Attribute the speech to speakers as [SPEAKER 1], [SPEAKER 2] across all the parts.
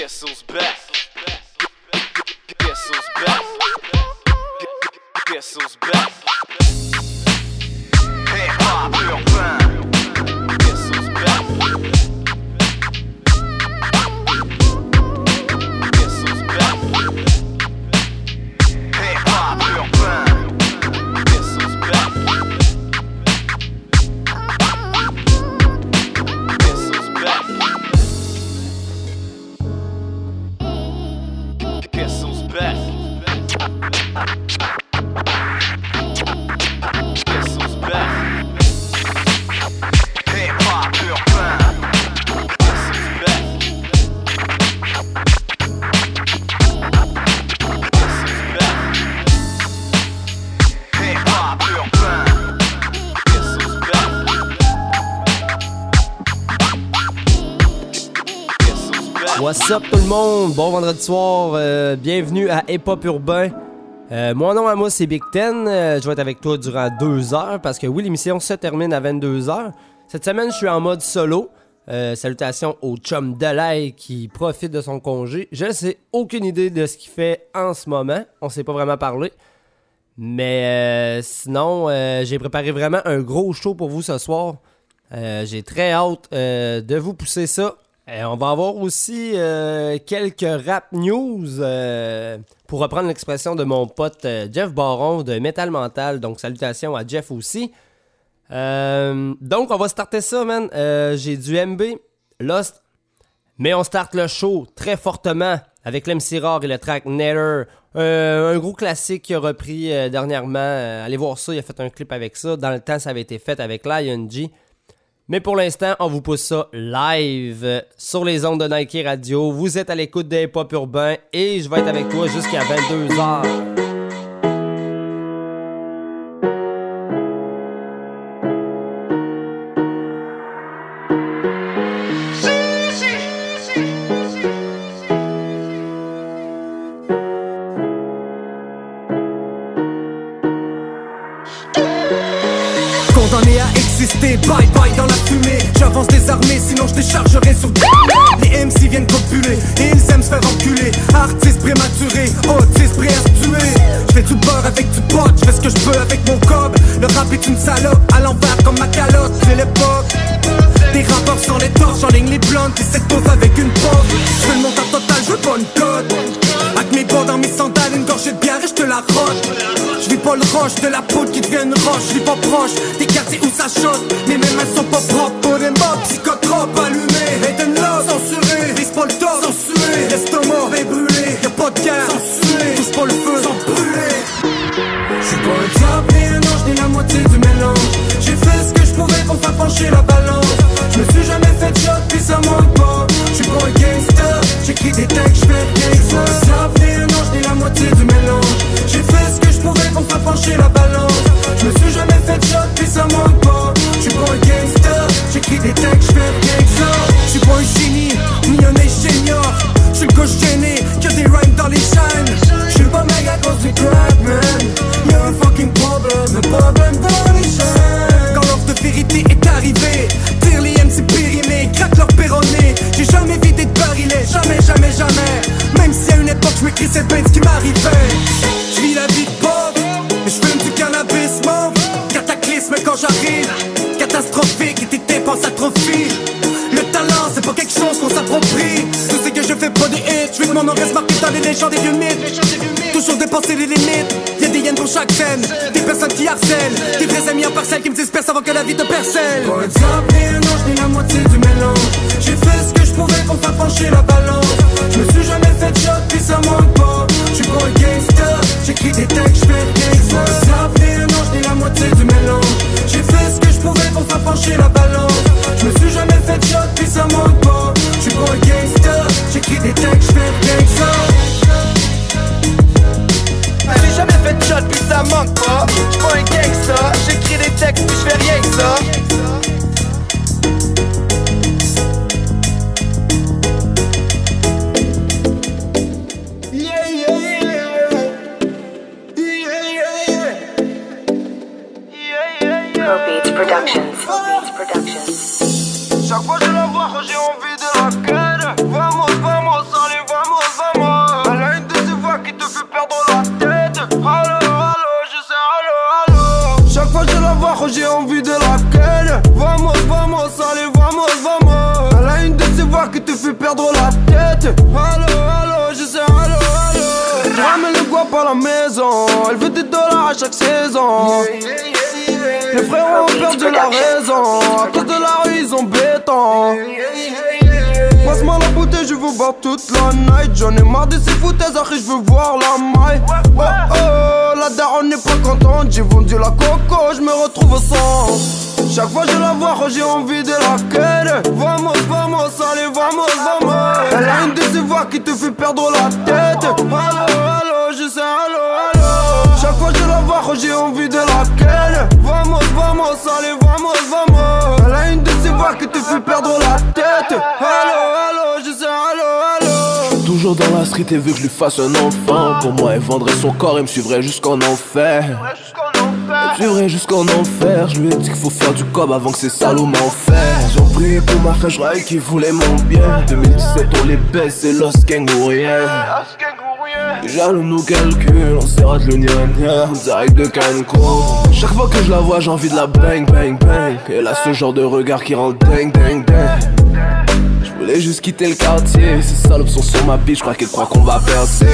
[SPEAKER 1] Castle's back.
[SPEAKER 2] What's up tout le monde? Bon vendredi soir, euh, bienvenue à Hip Urbain. Euh, mon nom à moi c'est Big Ten, Euh, je vais être avec toi durant deux heures parce que oui l'émission se termine à 22 heures. Cette semaine je suis en mode solo. Salutations au chum Delay qui profite de son congé. Je ne sais aucune idée de ce qu'il fait en ce moment. On s'est pas vraiment parlé. Mais sinon, j'ai préparé vraiment un gros show pour vous ce soir. J'ai très hâte de vous pousser ça. Euh, on va avoir aussi euh, quelques rap news euh, pour reprendre l'expression de mon pote Jeff Baron de Metal Mental. Donc salutations à Jeff aussi. Donc on va starter ça, man. J'ai du MB, Lost, mais on start le show très fortement avec l'MC Rare et le track Netter. Un gros classique qu'il a repris dernièrement. Allez voir ça, il a fait un clip avec ça. Dans le temps, ça avait été fait avec Lion G. Mais pour l'instant, on vous pousse ça live sur les ondes de Nike Radio. Vous êtes à l'écoute des pop urbains et je vais être avec toi jusqu'à 22h.
[SPEAKER 3] Rap une salope, à l'envers comme ma calotte, c'est l'époque. Des rappeurs sans les torches, ligne les blondes, qui cette avec une pauvre Je veux le montant total, je veux pas une cote. Avec mes bords dans mes sandales, une gorgée de bière et je te la rote Je vis pas le roche de la poudre qui devient une roche Je vis pas proche des quartiers où ça chote Mais mes mains sont pas propres pour des mobs Psychotropes allumés Et de love censuré Vise pas le top censuré L'estomac est brûlé Y'a pas de guerre censuré Touche pas le feu sans brûler. Pas un diable ni un moitié du mélange. J'ai fait ce que je pouvais pour faire pencher la balance. Je me suis jamais fait de shot puis ça manque pas. J'suis pas un gangster J'écris des textes, j'fais rien que ça. Ni un ange ni la moitié du mélange. J'ai fait ce que je pouvais pour faire pencher la balance. Je me suis jamais fait de shot puis ça manque pas. J'suis pas un gangster J'écris des textes, en parcelle qui me dispersent avant que la vie te percelle
[SPEAKER 4] Et veut que je lui fasse un enfant. Pour moi elle vendrait son corps et me suivrait jusqu'en enfer. Suivrait jusqu'en enfer. Je lui ai dit qu'il faut faire du cob avant que ces salauds m'enferment. J'ai prié pour ma croyais qu'ils voulaient mon bien. 2017 on les baisse, c'est Lost Gang ou rien. Déjà nous nous calcul, on s'est de l'Union direct de Cancun. Chaque fois que je la vois j'ai envie de la bang bang bang. Elle a ce genre de regard qui rend ding ding ding voulais juste quitter le quartier, ces salopes sont sur ma bite, je crois qu'elles croient qu'on va percer.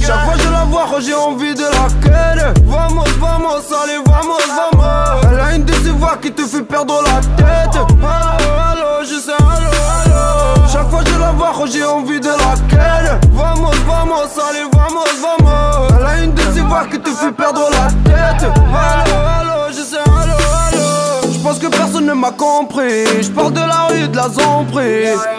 [SPEAKER 5] Chaque fois je la vois, j'ai envie de la ken Vamos, vamos, allez, vamos, vamos. Elle a une de voix qui te fait perdre la tête. Allo, allo, je sais, allo, allo. Chaque fois je la vois, j'ai envie de la ken Vamos, vamos, allez, vamos, vamos. Elle a une de voix qui te fait perdre la tête. Allo, allo, je sais, allo, allo. Je pense que personne ne m'a compris. Je parle de la rue de la zombrie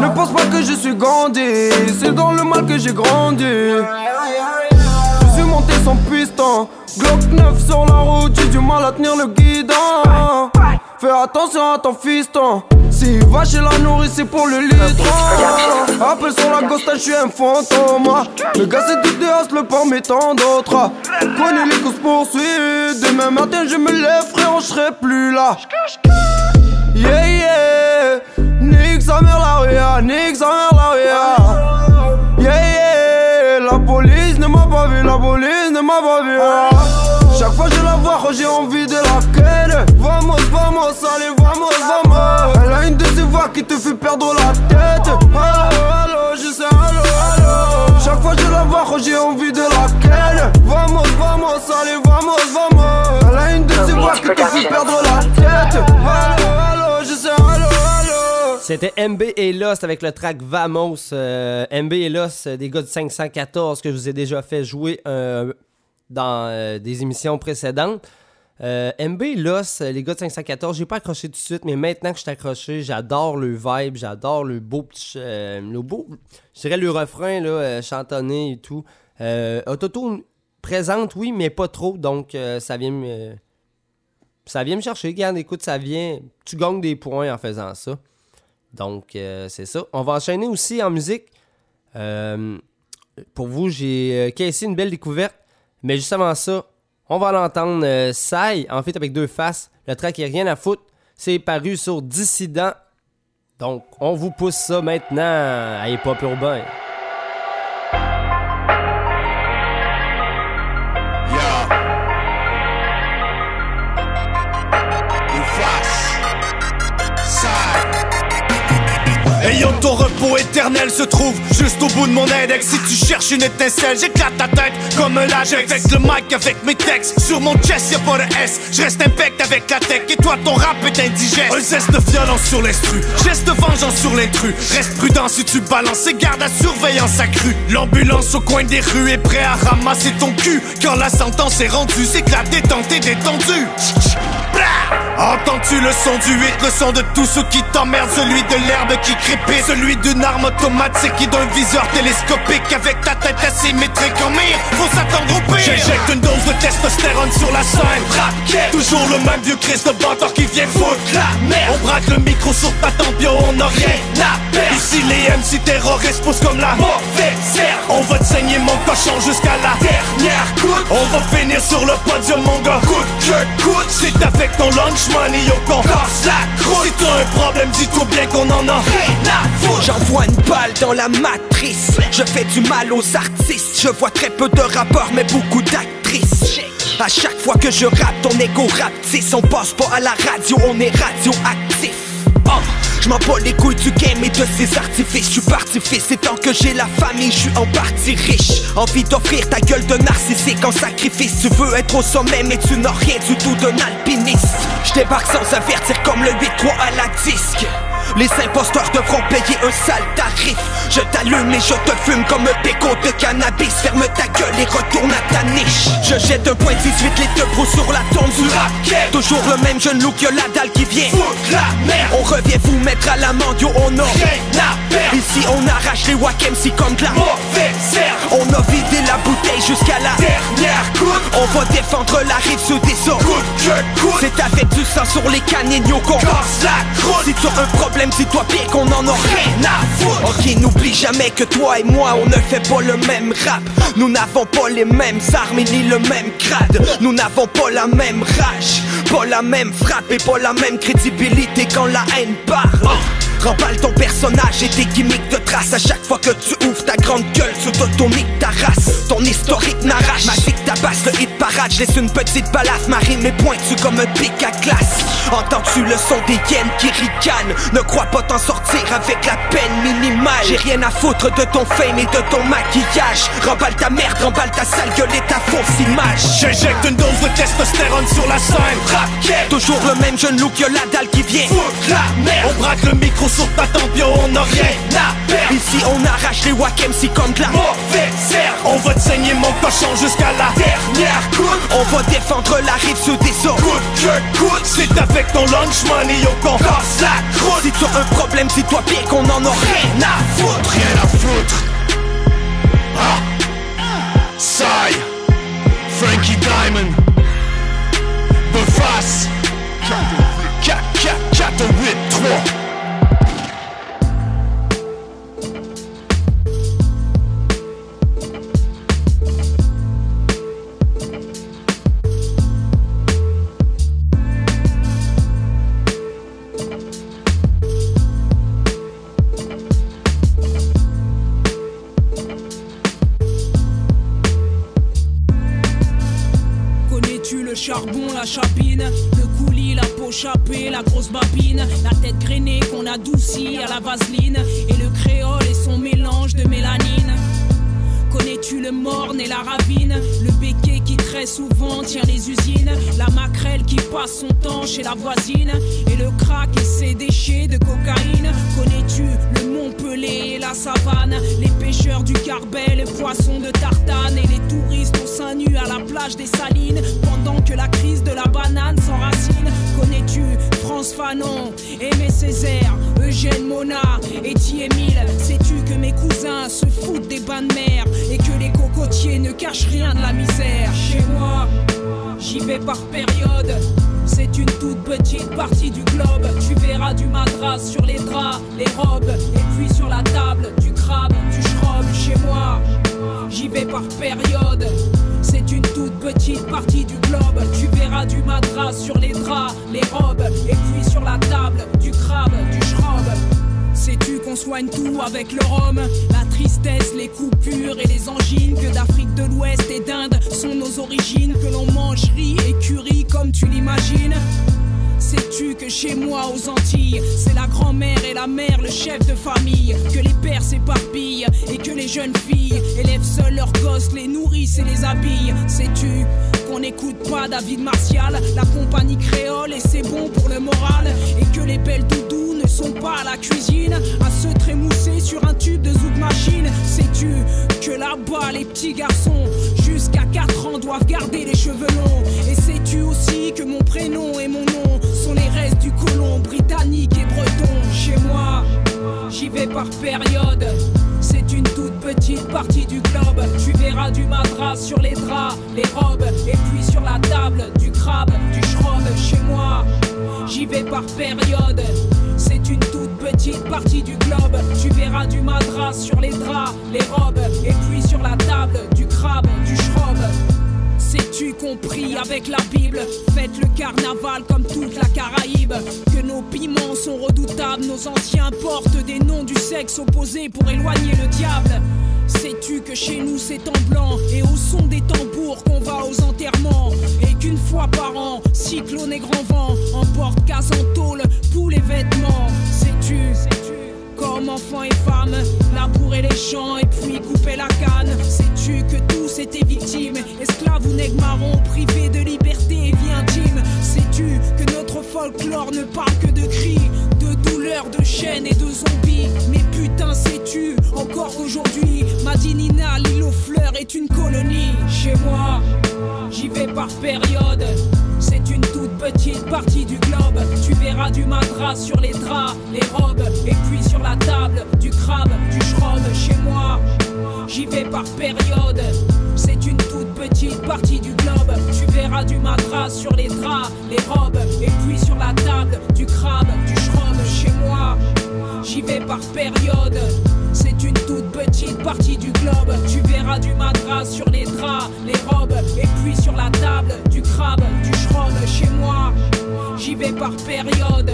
[SPEAKER 5] ne pense pas que je suis Gandhi, c'est dans le mal que j'ai grandi. Je suis monté sans piston, Glock 9 sur la route, j'ai du mal à tenir le guidon. Fais attention à ton fiston, s'il va chez la nourrice, c'est pour le litre. Appelle sur la ghost, je suis un fantôme. Le gars, c'est du déas, le port, mais tant d'autres. Connais les courses poursuites, demain matin, je me lève, frère, je serai plus là. Yeah. Nique sa mère la ria, nique sa mère la ria. Yeah, yeah. La police ne m'a pas vu, la police ne m'a pas vu. Chaque fois je la vois, j'ai envie de la ken. Vamos, vamos, allez, vamos, vamos. Elle a une de ces voix qui te fait perdre la tête. Allo, allo, je sais, allo, allo. Chaque fois je la vois, j'ai envie de la ken. Vamos, vamos, allez, vamos, vamos. Elle a une de ces voix qui te fait perdre la tête. Allo, allo.
[SPEAKER 2] C'était MB et Lost avec le track Vamos. Euh, MB et Lost, euh, des gars de 514 que je vous ai déjà fait jouer euh, dans des émissions précédentes. MB et Lost, les gars de 514, j'ai pas accroché tout de suite, mais maintenant que je suis accroché, j'adore le vibe, j'adore le beau petit. le beau. Je dirais le refrain, là, chantonné et tout. Autotune présente, oui, mais pas trop, donc ça vient me. ça vient me chercher. Regarde, écoute, ça vient. Tu gagnes des points en faisant ça. Donc, euh, c'est ça. On va enchaîner aussi en musique. Euh, pour vous, j'ai euh, caissé une belle découverte. Mais juste avant ça, on va l'entendre. Sai, en fait, avec deux faces. Le track est rien à foutre. C'est paru sur Dissident. Donc, on vous pousse ça maintenant à Hip Hop Urbain.
[SPEAKER 6] Ayant ton repos éternel se trouve juste au bout de mon index. Si tu cherches une étincelle, j'éclate ta tête comme un latex. Avec le mic, avec mes textes, sur mon chest y'a pas de S. Je reste impact avec la tech. Et toi ton rap est indigeste. Un zeste de violence sur l'instru, geste de vengeance sur l'intrus. Reste prudent si tu balances et garde la surveillance accrue. L'ambulance au coin des rues est prêt à ramasser ton cul Quand la sentence est rendue, c'est que la détente! Entends-tu le son du 8, le son de tout ce qui t'emmerde Celui de l'herbe qui crépite, celui d'une arme automatique qui d'un viseur télescopique. Avec ta tête asymétrique en mire, faut s'attendre au pire. J'injecte une dose de testostérone sur la scène. Toujours le même vieux Christ de bâtard qui vient foutre la merde. On braque le micro sur ta tempe, yo, on a rien à perdre. Ici les MC terroristes poussent comme la mauvaise On va te saigner mon cochon jusqu'à la dernière goutte. On va finir sur le podium mon gars. Coûte que coûte. C'est avec ton lunch money yo qu'on casse la croûte. Si t'as un problème dis-toi bien qu'on en a
[SPEAKER 7] J'envoie une balle dans la matrice. Je fais du mal aux artistes. Je vois très peu de rappeurs, mais beaucoup d'actrices.
[SPEAKER 8] À chaque fois que je rappe, ton ego rapetisse. On passe pas à la radio, on est radioactif. Oh, je m'en les couilles du game et de ses artifices. Je suis parti fils, et tant que j'ai la famille, je suis en partie riche. Envie d'offrir ta gueule de narcissique en sacrifice. Tu veux être au sommet, mais tu n'as rien du tout d'un alpiniste. Je débarque sans avertir comme le 8-3 à la disque. Les imposteurs devront payer un sale tarif. Je t'allume et je te fume comme un péco de cannabis. Ferme ta gueule et retourne à ta niche. Je jette un point 18 litres de brou sur la tombe du Toujours le même jeune look que la dalle qui vient Foutre la merde. On revient vous mettre à l'amende, yo on a rien Ici on arrache les wack MC comme de la On a vidé la bouteille jusqu'à la dernière goutte. On va défendre la rive sous des eaux. C'est avec du sang sur les canignos qu'on casse la croûte. Si t'as un problème dis-toi bien qu'on en a rien à foutre. Ok n'oublie jamais que toi et moi on ne fait pas le même rap. Nous n'avons pas les mêmes armes ni le même grade. Nous n'avons pas la même rage Pas la même frappe et pas la même crédibilité quand la haine parle Remballe ton personnage et tes gimmicks de trace À chaque fois que tu ouvres ta grande gueule, tu t'automiques ta race. Ton historique n'arrache, ma vie tabasse le hit parade. Laisse une petite balafre, ma rime est pointue comme un pic à glace. Entends-tu le son des hyènes qui ricanent? Ne crois pas t'en sortir avec la peine minimale. J'ai rien à foutre de ton fame et de ton maquillage. Remballe ta merde, remballe ta sale gueule et ta fausse image.
[SPEAKER 6] J'injecte une dose de testostérone sur la scène. Raquette
[SPEAKER 8] Toujours le même jeune look, y'a la dalle qui vient.
[SPEAKER 6] Foutre la merde. On braque le micro sur ta yo, on a rien à perdre.
[SPEAKER 8] Ici on arrache les wack MC comme de la
[SPEAKER 6] Mauvaise On va te saigner mon cochon jusqu'à la dernière goutte
[SPEAKER 8] On va défendre la rive sous des eaux.
[SPEAKER 6] Coûte que coûte. C'est avec ton lunch money, yo, qu'on casse la croûte.
[SPEAKER 8] Si t'as un problème, dis-toi bien qu'on en a rien à foutre.
[SPEAKER 6] Rien à foutre. Ah. Sai. Frankie Diamond. The Face. 4, 4, 4, 8, 3
[SPEAKER 7] le coulis, la peau chapée, la grosse babine, la tête grainée qu'on adoucit à la vaseline, et le créole et son mélange de mélanine. Connais-tu le morne et la ravine? Le béquet qui très souvent tient les usines. La maquerelle qui passe son temps chez la voisine. Et le crack et ses déchets de cocaïne. Connais-tu le La savane. Les pêcheurs du Carbet, les poissons de tartane. Et les touristes au sein nu à la plage des Salines. Pendant que la crise de la banane s'enracine Connais-tu France Fanon, Aimé Césaire, Eugène Mona et Émile Sais-tu que mes cousins se foutent des bains de mer Et que les cocotiers ne cachent rien de la misère? Chez moi, j'y vais par période c'est une toute petite partie du globe. Tu verras du madras sur les draps, les robes, et puis sur la table, du crabe, du schrob. Chez moi, j'y vais par période. C'est une toute petite partie du globe. Tu verras du madras sur les draps, les robes, et puis sur la table, du crabe, du schrob. Sais-tu qu'on soigne tout avec le rhum? La tristesse, les coupures et les angines Que d'Afrique de l'Ouest et d'Inde sont nos origines Que l'on mange riz et curry comme tu l'imagines Sais-tu que chez moi aux Antilles, c'est la grand-mère et la mère, le chef de famille, que les pères s'éparpillent et que les jeunes filles élèvent seuls leurs gosses, les nourrissent et les habillent. Sais-tu qu'on n'écoute pas David Martial, la compagnie créole et c'est bon pour le moral, et que les belles doudous sont pas à la cuisine à se trémousser sur un tube de zouk machine. Sais-tu que là-bas les petits garçons jusqu'à 4 ans doivent garder les cheveux longs, et sais-tu aussi que mon prénom et mon nom sont les restes du colon britannique et breton? Chez moi, j'y vais par période. C'est une toute petite partie du globe. Tu verras du madras sur les draps, les robes, et puis sur la table, du crabe, du schrob. Chez moi, j'y vais par période. C'est une toute petite partie du globe. Tu verras du madras sur les draps, les robes, et puis sur la table, du crabe, du schrob. Sais-tu compris avec la Bible? Faites le carnaval comme toute la Caraïbe Que nos piments sont redoutables Nos anciens portent des noms du sexe opposé Pour éloigner le diable Sais-tu que chez nous c'est en blanc et au son des tambours qu'on va aux enterrements et qu'une fois par an, cyclone et grand vent emporte casse en tôle tous les vêtements. Sais-tu, comme enfants et femmes, labourer les champs et puis couper la canne. Sais-tu que tous étaient victimes, esclaves ou nègres marrons, privés de liberté et vie intime. Sais-tu que notre folklore ne parle que de cris, de douleurs, de chaînes et de zombies? Mais putain, sais-tu encore qu'aujourd'hui, Madinina, l'île aux fleurs est une colonie. Chez moi, j'y vais par période. C'est une toute petite partie du globe. Tu verras du madras sur les draps, les robes, et puis sur la table, du crabe, du schrob. Chez moi, j'y vais par période. C'est une toute petite partie du globe. Tu verras du madras sur les draps, les robes, et puis sur la table, du crabe, du schrob. Chez moi, j'y vais par période. C'est une toute petite partie du globe. Tu verras du madras sur les draps, les robes, et puis sur la table, du crabe, du schrob. Chez moi, j'y vais par période.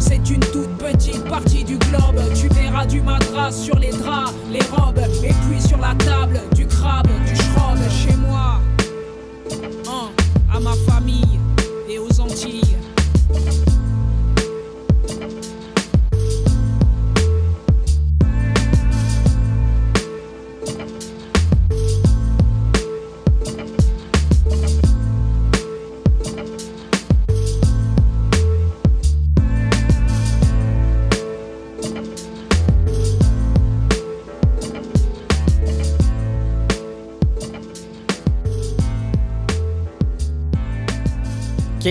[SPEAKER 7] C'est une toute petite partie du globe. Tu verras du madras sur les draps, les robes, et puis sur la table, du crabe, du schrob. Chez moi, Hein, à ma famille et aux Antilles.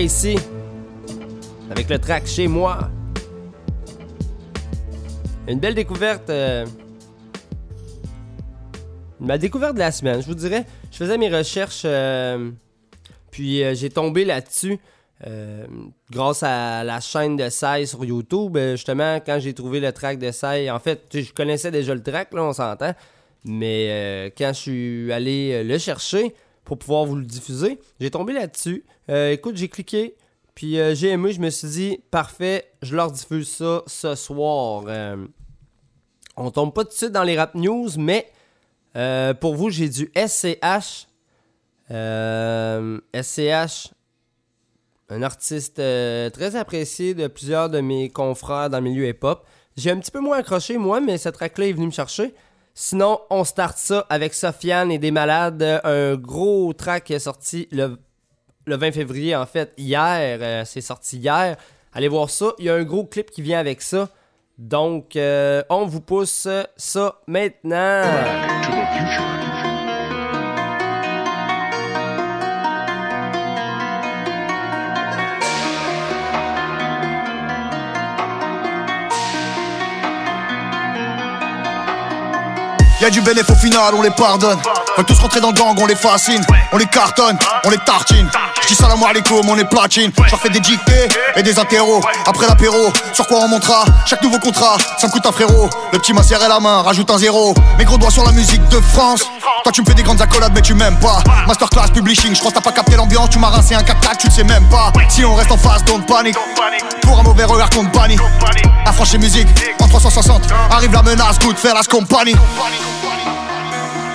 [SPEAKER 2] Casey, avec le track chez moi. Une belle découverte. euh, Ma découverte de la semaine, je vous dirais. Je faisais mes recherches, euh, puis euh, j'ai tombé là-dessus. grâce à la chaîne de Sai sur YouTube, justement, quand j'ai trouvé le track de Sai, en fait, je connaissais déjà le track, là, on s'entend, mais quand je suis allé le chercher pour pouvoir vous le diffuser, j'ai tombé là-dessus. Euh, écoute, j'ai cliqué, puis euh, j'ai aimé, je me suis dit, parfait, je leur diffuse ça ce soir. Euh, on tombe pas tout de suite dans les rap news, mais pour vous, j'ai du SCH. SCH, un artiste très apprécié de plusieurs de mes confrères dans le milieu hip-hop. J'ai un petit peu moins accroché, moi, mais cette track-là est venue me chercher. Sinon, on start ça avec Sofiane et des malades. Un gros track est sorti le, le 20 février, en fait, hier. Euh, c'est sorti hier. Allez voir ça. Il y a un gros clip qui vient avec ça. Donc, euh, on vous pousse ça maintenant.
[SPEAKER 9] Du bénéf au final, on les pardonne. Veulent tous rentrer dans le gang, on les fascine. On les cartonne, on les tartine. J'dis salam alaikum, on est platine. J'leur fais des dictées et des interros. Après l'apéro, sur quoi on montera Chaque nouveau contrat, ça me coûte un frérot. Le petit m'a serré la main, rajoute un zéro. Mes gros doigts sur la musique de France. Toi tu me fais des grandes accolades, mais tu m'aimes pas. Masterclass publishing, j'crois t'as pas capté l'ambiance. Tu m'as rincé un 4 tu le sais même pas. Si on reste en face, don't panique. Pour un mauvais regard, compte banni. Affranchi musique, en 360. Arrive la menace, good faire la compagnie.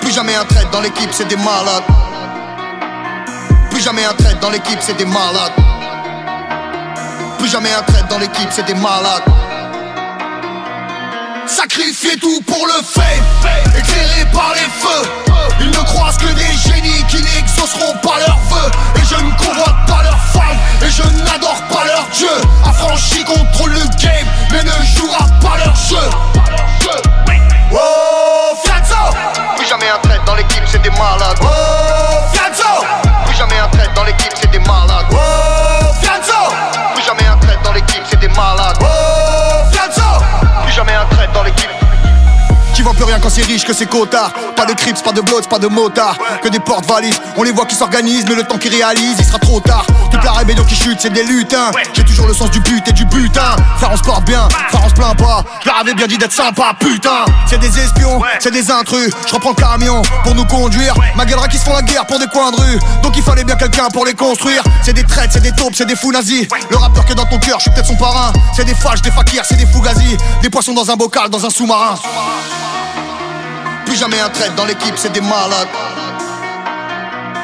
[SPEAKER 9] Plus jamais un trait dans l'équipe, c'est des malades. Plus jamais un trait dans l'équipe, c'est des malades. Plus jamais un trait dans l'équipe, c'est des malades. Sacrifier tout pour le fait, éclairé par les feux. Ils ne croisent que des génies qui n'exauceront pas leurs vœux. Et je ne convoite pas leurs femmes, et je n'adore pas leur dieu. Affranchi contrôle le game, mais ne jouera pas leur jeu. Oh, Fianzo! Plus jamais un trait dans l'équipe, c'est des malades. Oh, Fianzo! Plus jamais un trait dans l'équipe, c'est des malades. Oh, Fianzo! Plus jamais un trait dans l'équipe, c'est des malades. Oh, Fianzo! Plus jamais un trait dans l'équipe. Voit plus rien quand c'est riche que c'est cotard Pas de crips, pas de blots, pas de motards. Que des portes-valises, on les voit qui s'organisent Mais le temps qu'ils réalisent, il sera trop tard. Toute la rébellion qui chute, c'est des lutins. J'ai toujours le sens du but et du butin. Frère on se porte bien, frère on se plaint pas. Je leur avais bien dit d'être sympa, putain. C'est des espions, c'est des intrus. Je reprends le camion pour nous conduire. Ma gueulera qui se font la guerre pour des coins de rue. Donc il fallait bien quelqu'un pour les construire. C'est des traites, c'est des taupes, c'est des fous nazis. Le rappeur que dans ton cœur, je suis peut-être son parrain. C'est des fâches, des fakirs, c'est des fugazis Des poissons dans un bocal, dans un sous-marin plus jamais un trait dans l'équipe, c'est des malades.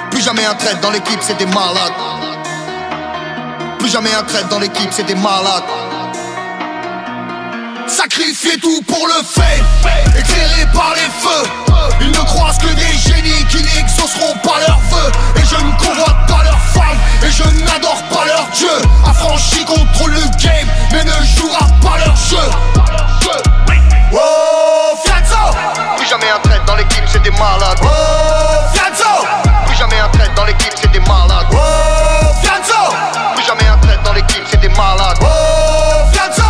[SPEAKER 9] Plus jamais un trait dans l'équipe, c'est des malades. Plus jamais un trait dans l'équipe, c'est des malades. Sacrifier tout pour le fait, éclairé par les feux. Ils ne croisent que des génies qui n'exauceront pas leurs vœux. Et je ne convoite pas leurs femmes, et je n'adore pas leur dieu. Affranchi contrôle le game, mais ne jouera pas leur jeu. Oh, Plus jamais un trait dans l'équipe, c'est des malades. Oh, Fianzo Plus jamais un trait dans l'équipe, c'est des malades. Oh, Fianzo Plus jamais un trait dans l'équipe, c'est des malades. Oh, Fianzo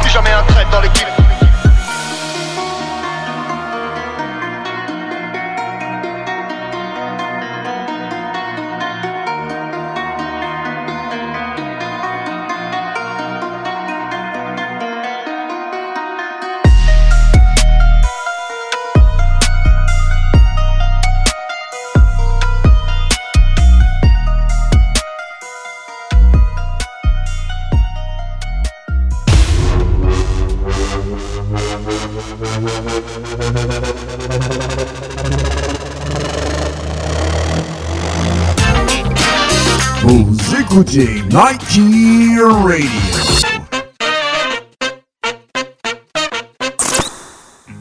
[SPEAKER 9] Plus jamais un trait dans l'équipe.
[SPEAKER 10] Vous écoutez Nike Radio.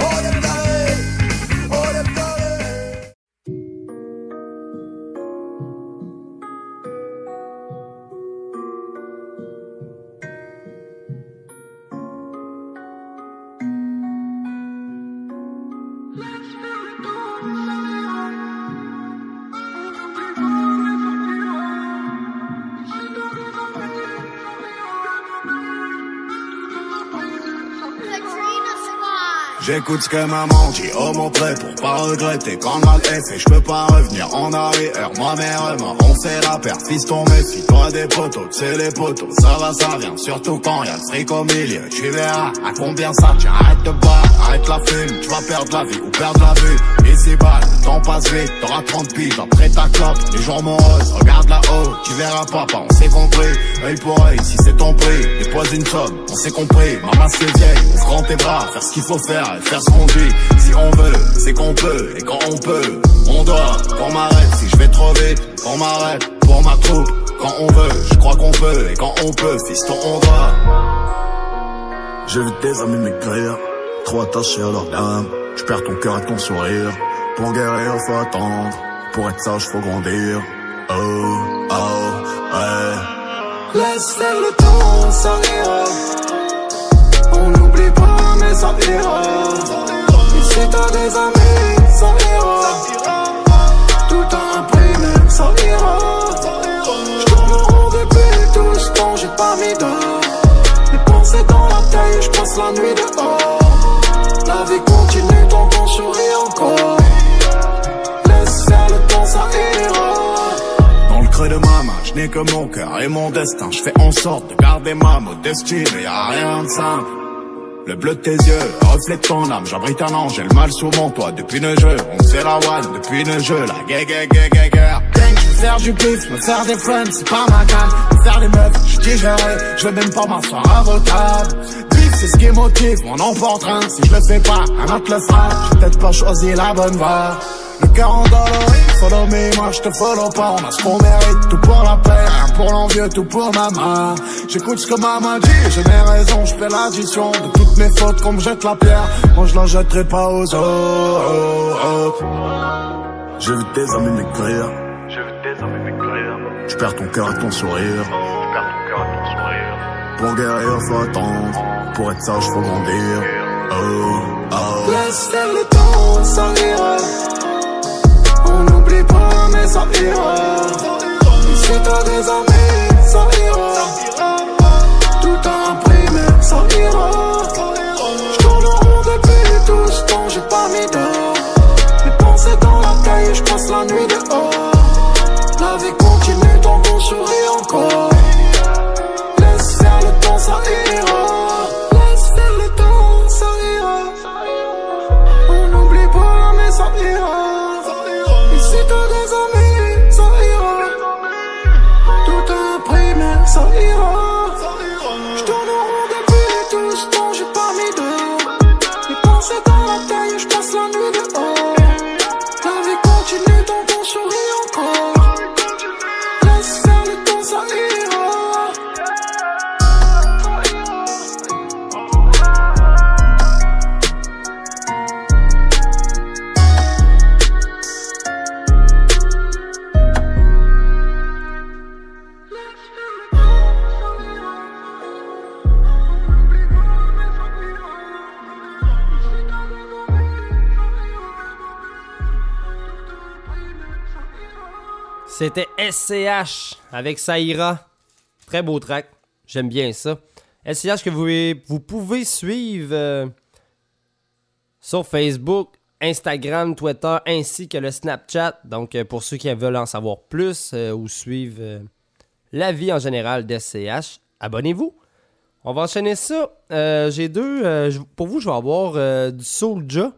[SPEAKER 11] Au de Paris.
[SPEAKER 12] J'écoute ce que maman dit au mon prêt pour pas regretter quand mal est fait. Je peux pas revenir en arrière. Mère et moi, on fait la paire. Fiston, méfie-toi des poteaux, c'est les poteaux. Ça va, ça vient, surtout quand y'a le fric au milieu. Tu verras à combien ça tient. Arrête de boire, arrête la fume. Tu vas perdre la vie ou perdre la vue. Ici bas, le temps passe vite. T'auras 30 piges après ta clope. Les jours moroses, regarde là-haut. Tu verras papa, on s'est compris. Œil pour œil, si c'est ton prix. Dépose une somme, on s'est compris. Maman c'est vieille, ouvre tes bras. Faire ce qu'il faut faire faire ce qu'on dit. Si on veut, c'est qu'on peut. Et quand on peut, on doit. Qu'on m'arrête si je vais trop vite. Qu'on m'arrête pour ma troupe. Quand on veut, je crois qu'on peut. Et quand on peut, fiston, on doit.
[SPEAKER 13] J'ai vu tes amis maigrir, trop attachés à leur dame. Je perds ton cœur et ton sourire. Pour guérir, faut attendre. Pour être sage, faut grandir. Oh, oh, ouais.
[SPEAKER 11] Laisse le temps, ça ira. Mais ça ira. T'as des amis, ça ira. Tout prix, même ça ira. J'tourne en rond depuis tout ce temps, j'ai pas mis d'heure. Les pensées dans la tête, j'passe la nuit dehors. La vie continue tant qu'on sourit encore. Laisse faire le temps, ça ira.
[SPEAKER 12] Dans le creux de ma main, je n'ai que mon cœur et mon destin. Je fais en sorte de garder ma modestie, mais y a rien de simple. Le bleu de tes yeux reflète ton âme. J'abrite un ange, j'ai le mal sur mon toit. Depuis le jeu, on fait la one. Depuis le jeu, la
[SPEAKER 11] veux faire du bif, me faire des friends, c'est pas ma cam. Me faire des meufs, je digérerai, je vais même pas m'asseoir à vos tables. Bif, c'est ce qui motive mon emportrain. Si je le fais pas, un autre le fera. Peut-être pas choisi la bonne voie. Le cœur endolori, follow me, moi je te follow pas. On a ce qu'on mérite, tout pour la paix, rien pour l'envieux, tout pour maman. J'écoute ce que maman dit, j'ai mes raisons, je fais l'addition de toutes mes fautes, qu'on me jette la pierre. Moi je la jetterai pas aux autres.
[SPEAKER 13] J'ai vu tes amis maigrir. Je perds ton cœur et ton sourire. Pour guérir, faut attendre. Pour être sage, faut grandir. Oh, oh.
[SPEAKER 11] Laisse faire le temps, ça ira. Mais ça ira. T'as des amis, ça ira. Tout a un prix, mais ça ira. J'tourne en rond depuis tout ce temps, j'ai pas mis d'heure. Les
[SPEAKER 14] taille, je passe la nuit dehors.
[SPEAKER 2] SCH avec Saïra. Très beau track. J'aime bien ça. SCH que vous, pouvez suivre euh, sur Facebook, Instagram, Twitter ainsi que le Snapchat. Donc euh, pour ceux qui veulent en savoir plus euh, ou suivre la vie en général d'SCH, abonnez-vous. On va enchaîner ça. J'ai deux. pour vous, je vais avoir du Soulja.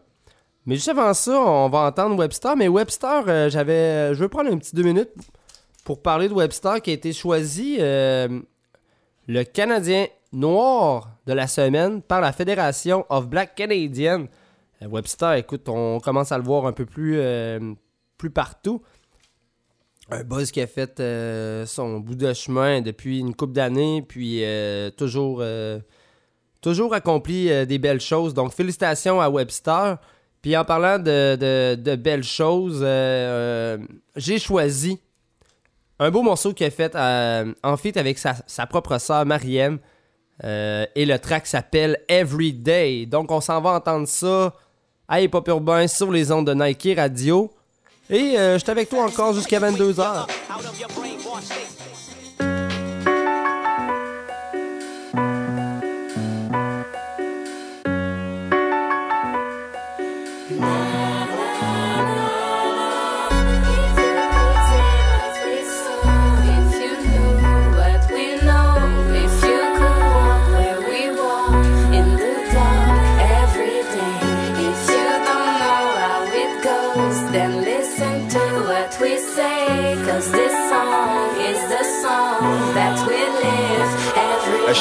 [SPEAKER 2] Mais juste avant ça, on va entendre Webster. Mais Webster, j'avais. Je veux prendre un petit deux minutes pour parler de Webster qui a été choisi euh, le Canadien noir de la semaine par la Fédération of Black Canadians. Euh, Webster, écoute, on commence à le voir un peu plus, euh, plus partout. Un buzz qui a fait son bout de chemin depuis une couple d'années, puis toujours, toujours accompli des belles choses. Donc, félicitations à Webster. Puis en parlant de, de- belles choses, j'ai choisi un beau morceau qu'il a fait euh, en feat avec sa, propre sœur Mariem. Euh, et le track s'appelle Everyday. Donc on s'en va entendre ça à Hip Hop Urbain sur les ondes de Nike Radio. Et euh, je suis avec toi encore jusqu'à 22h.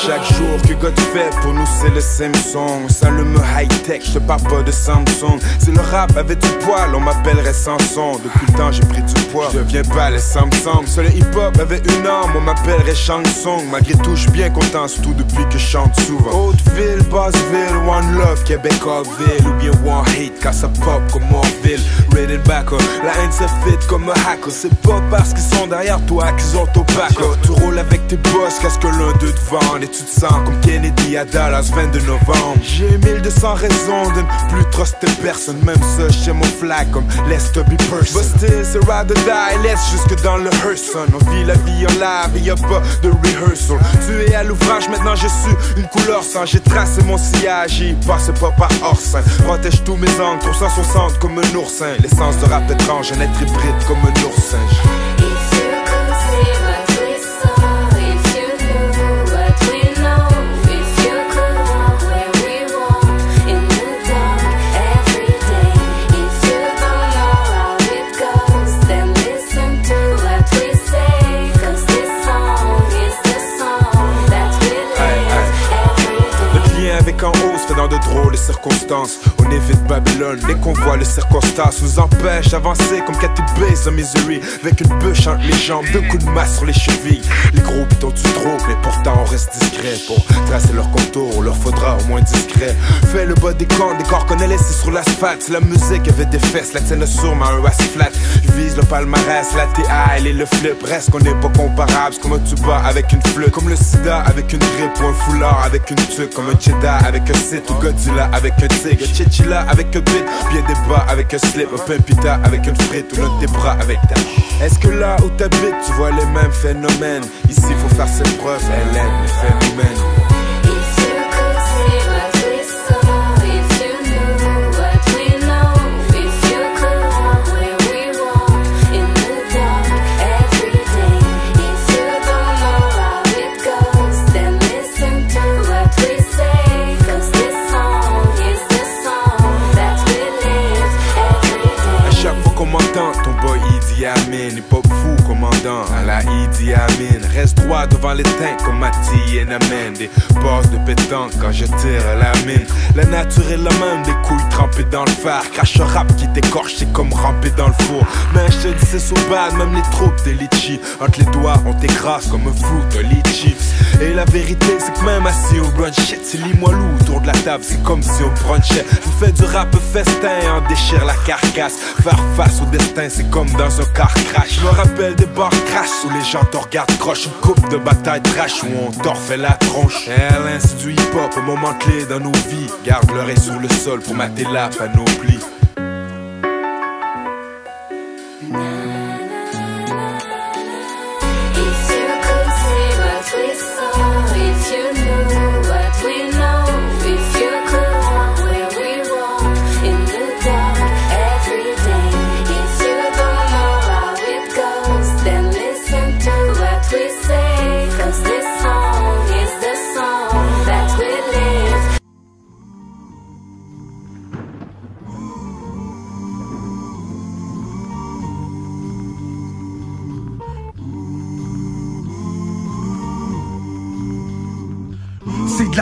[SPEAKER 15] Chaque jour que God fait pour nous c'est le Samsung Ça le me high-tech, je parle pas de Samsung. Si le rap avait du poil, on m'appellerait Samson. Depuis le temps j'ai pris du poids, je deviens pas les Samsung. Si le hip-hop avait une arme, on m'appellerait Shansung Malgré tout, je bien content, surtout depuis que je chante souvent. Hauteville, Basseville, One Love, Québec, Orville Ou bien One Hate, car ça pop comme Orville Rated backer, la haine se fit comme un hacker. C'est pas parce qu'ils sont derrière toi qu'ils ont ton back Tu roules avec tes boss, qu'est-ce que l'un d'eux te vend? Et tu te sens comme Kennedy à Dallas, 22 novembre. J'ai 1200 raisons de ne plus truster personne Même ça, chez mon flag comme Let's to be person But still, c'est ride or die, laisse jusque dans le Herson On vit la vie en live et y a pas de rehearsal. Tu es à l'ouvrage, maintenant je suis une couleur sans. J'ai tracé mon sillage, y passé pas par hors Protège tous mes angles, 360 comme un oursin. L'essence de rap étrange, un être hybride comme un oursin de drôles circonstances. On évite Babylone dès qu'on voit les circonstances nous empêche d'avancer comme Cathy Bates en Missouri. Avec une bûche entre les jambes, deux coups de masse sur les chevilles. Les gros pitons du trop, mais pourtant on reste discret. Pour tracer leur contour, on leur faudra au moins discret. Fais le bas des corps, des corps qu'on a laissés sur l'asphalte. La musique avait des fesses, la tienne sûrement un ass flat. Je vise le palmarès, la elle est le flip. Reste qu'on n'est pas comparable, comme un tuba avec une flûte? Comme le sida avec une grippe ou un foulard avec une tuque. Comme un cheddar avec un sit ou Godzilla avec un tigre. Chichilla avec un bit, bien débat avec un slip. Un pimpita avec une frite ou l'un de tes bras avec ta. Est-ce que là où t'habites, tu vois les mêmes phénomènes? Ici, faut faire ses preuves, Hélène, les phénomènes. Droit devant les teintes comme Mati et Namen. Des passes de pétanque quand je tire la mine. La nature est la même, des couilles trempées dans le phare. Crache un rap qui t'écorche, c'est comme ramper dans le four. Mais je te dis, c'est so bad, même les troupes des litchis. Entre les doigts, on t'écrase comme un fruit de litchi. Et la vérité, c'est que même assis au brunch, c'est lit-moi-loup autour de la table, c'est comme si on brunchait. Je fais du rap festin, on déchire la carcasse. Faire face au destin, c'est comme dans un car crash. Je me rappelle des bars crash où les gens te regardent croche. Une coupe de bataille trash où on t'en fait la tronche. C'est du hip-hop, moment clé dans nos vies. Garde l'oreille sur le sol pour mater la panoplie.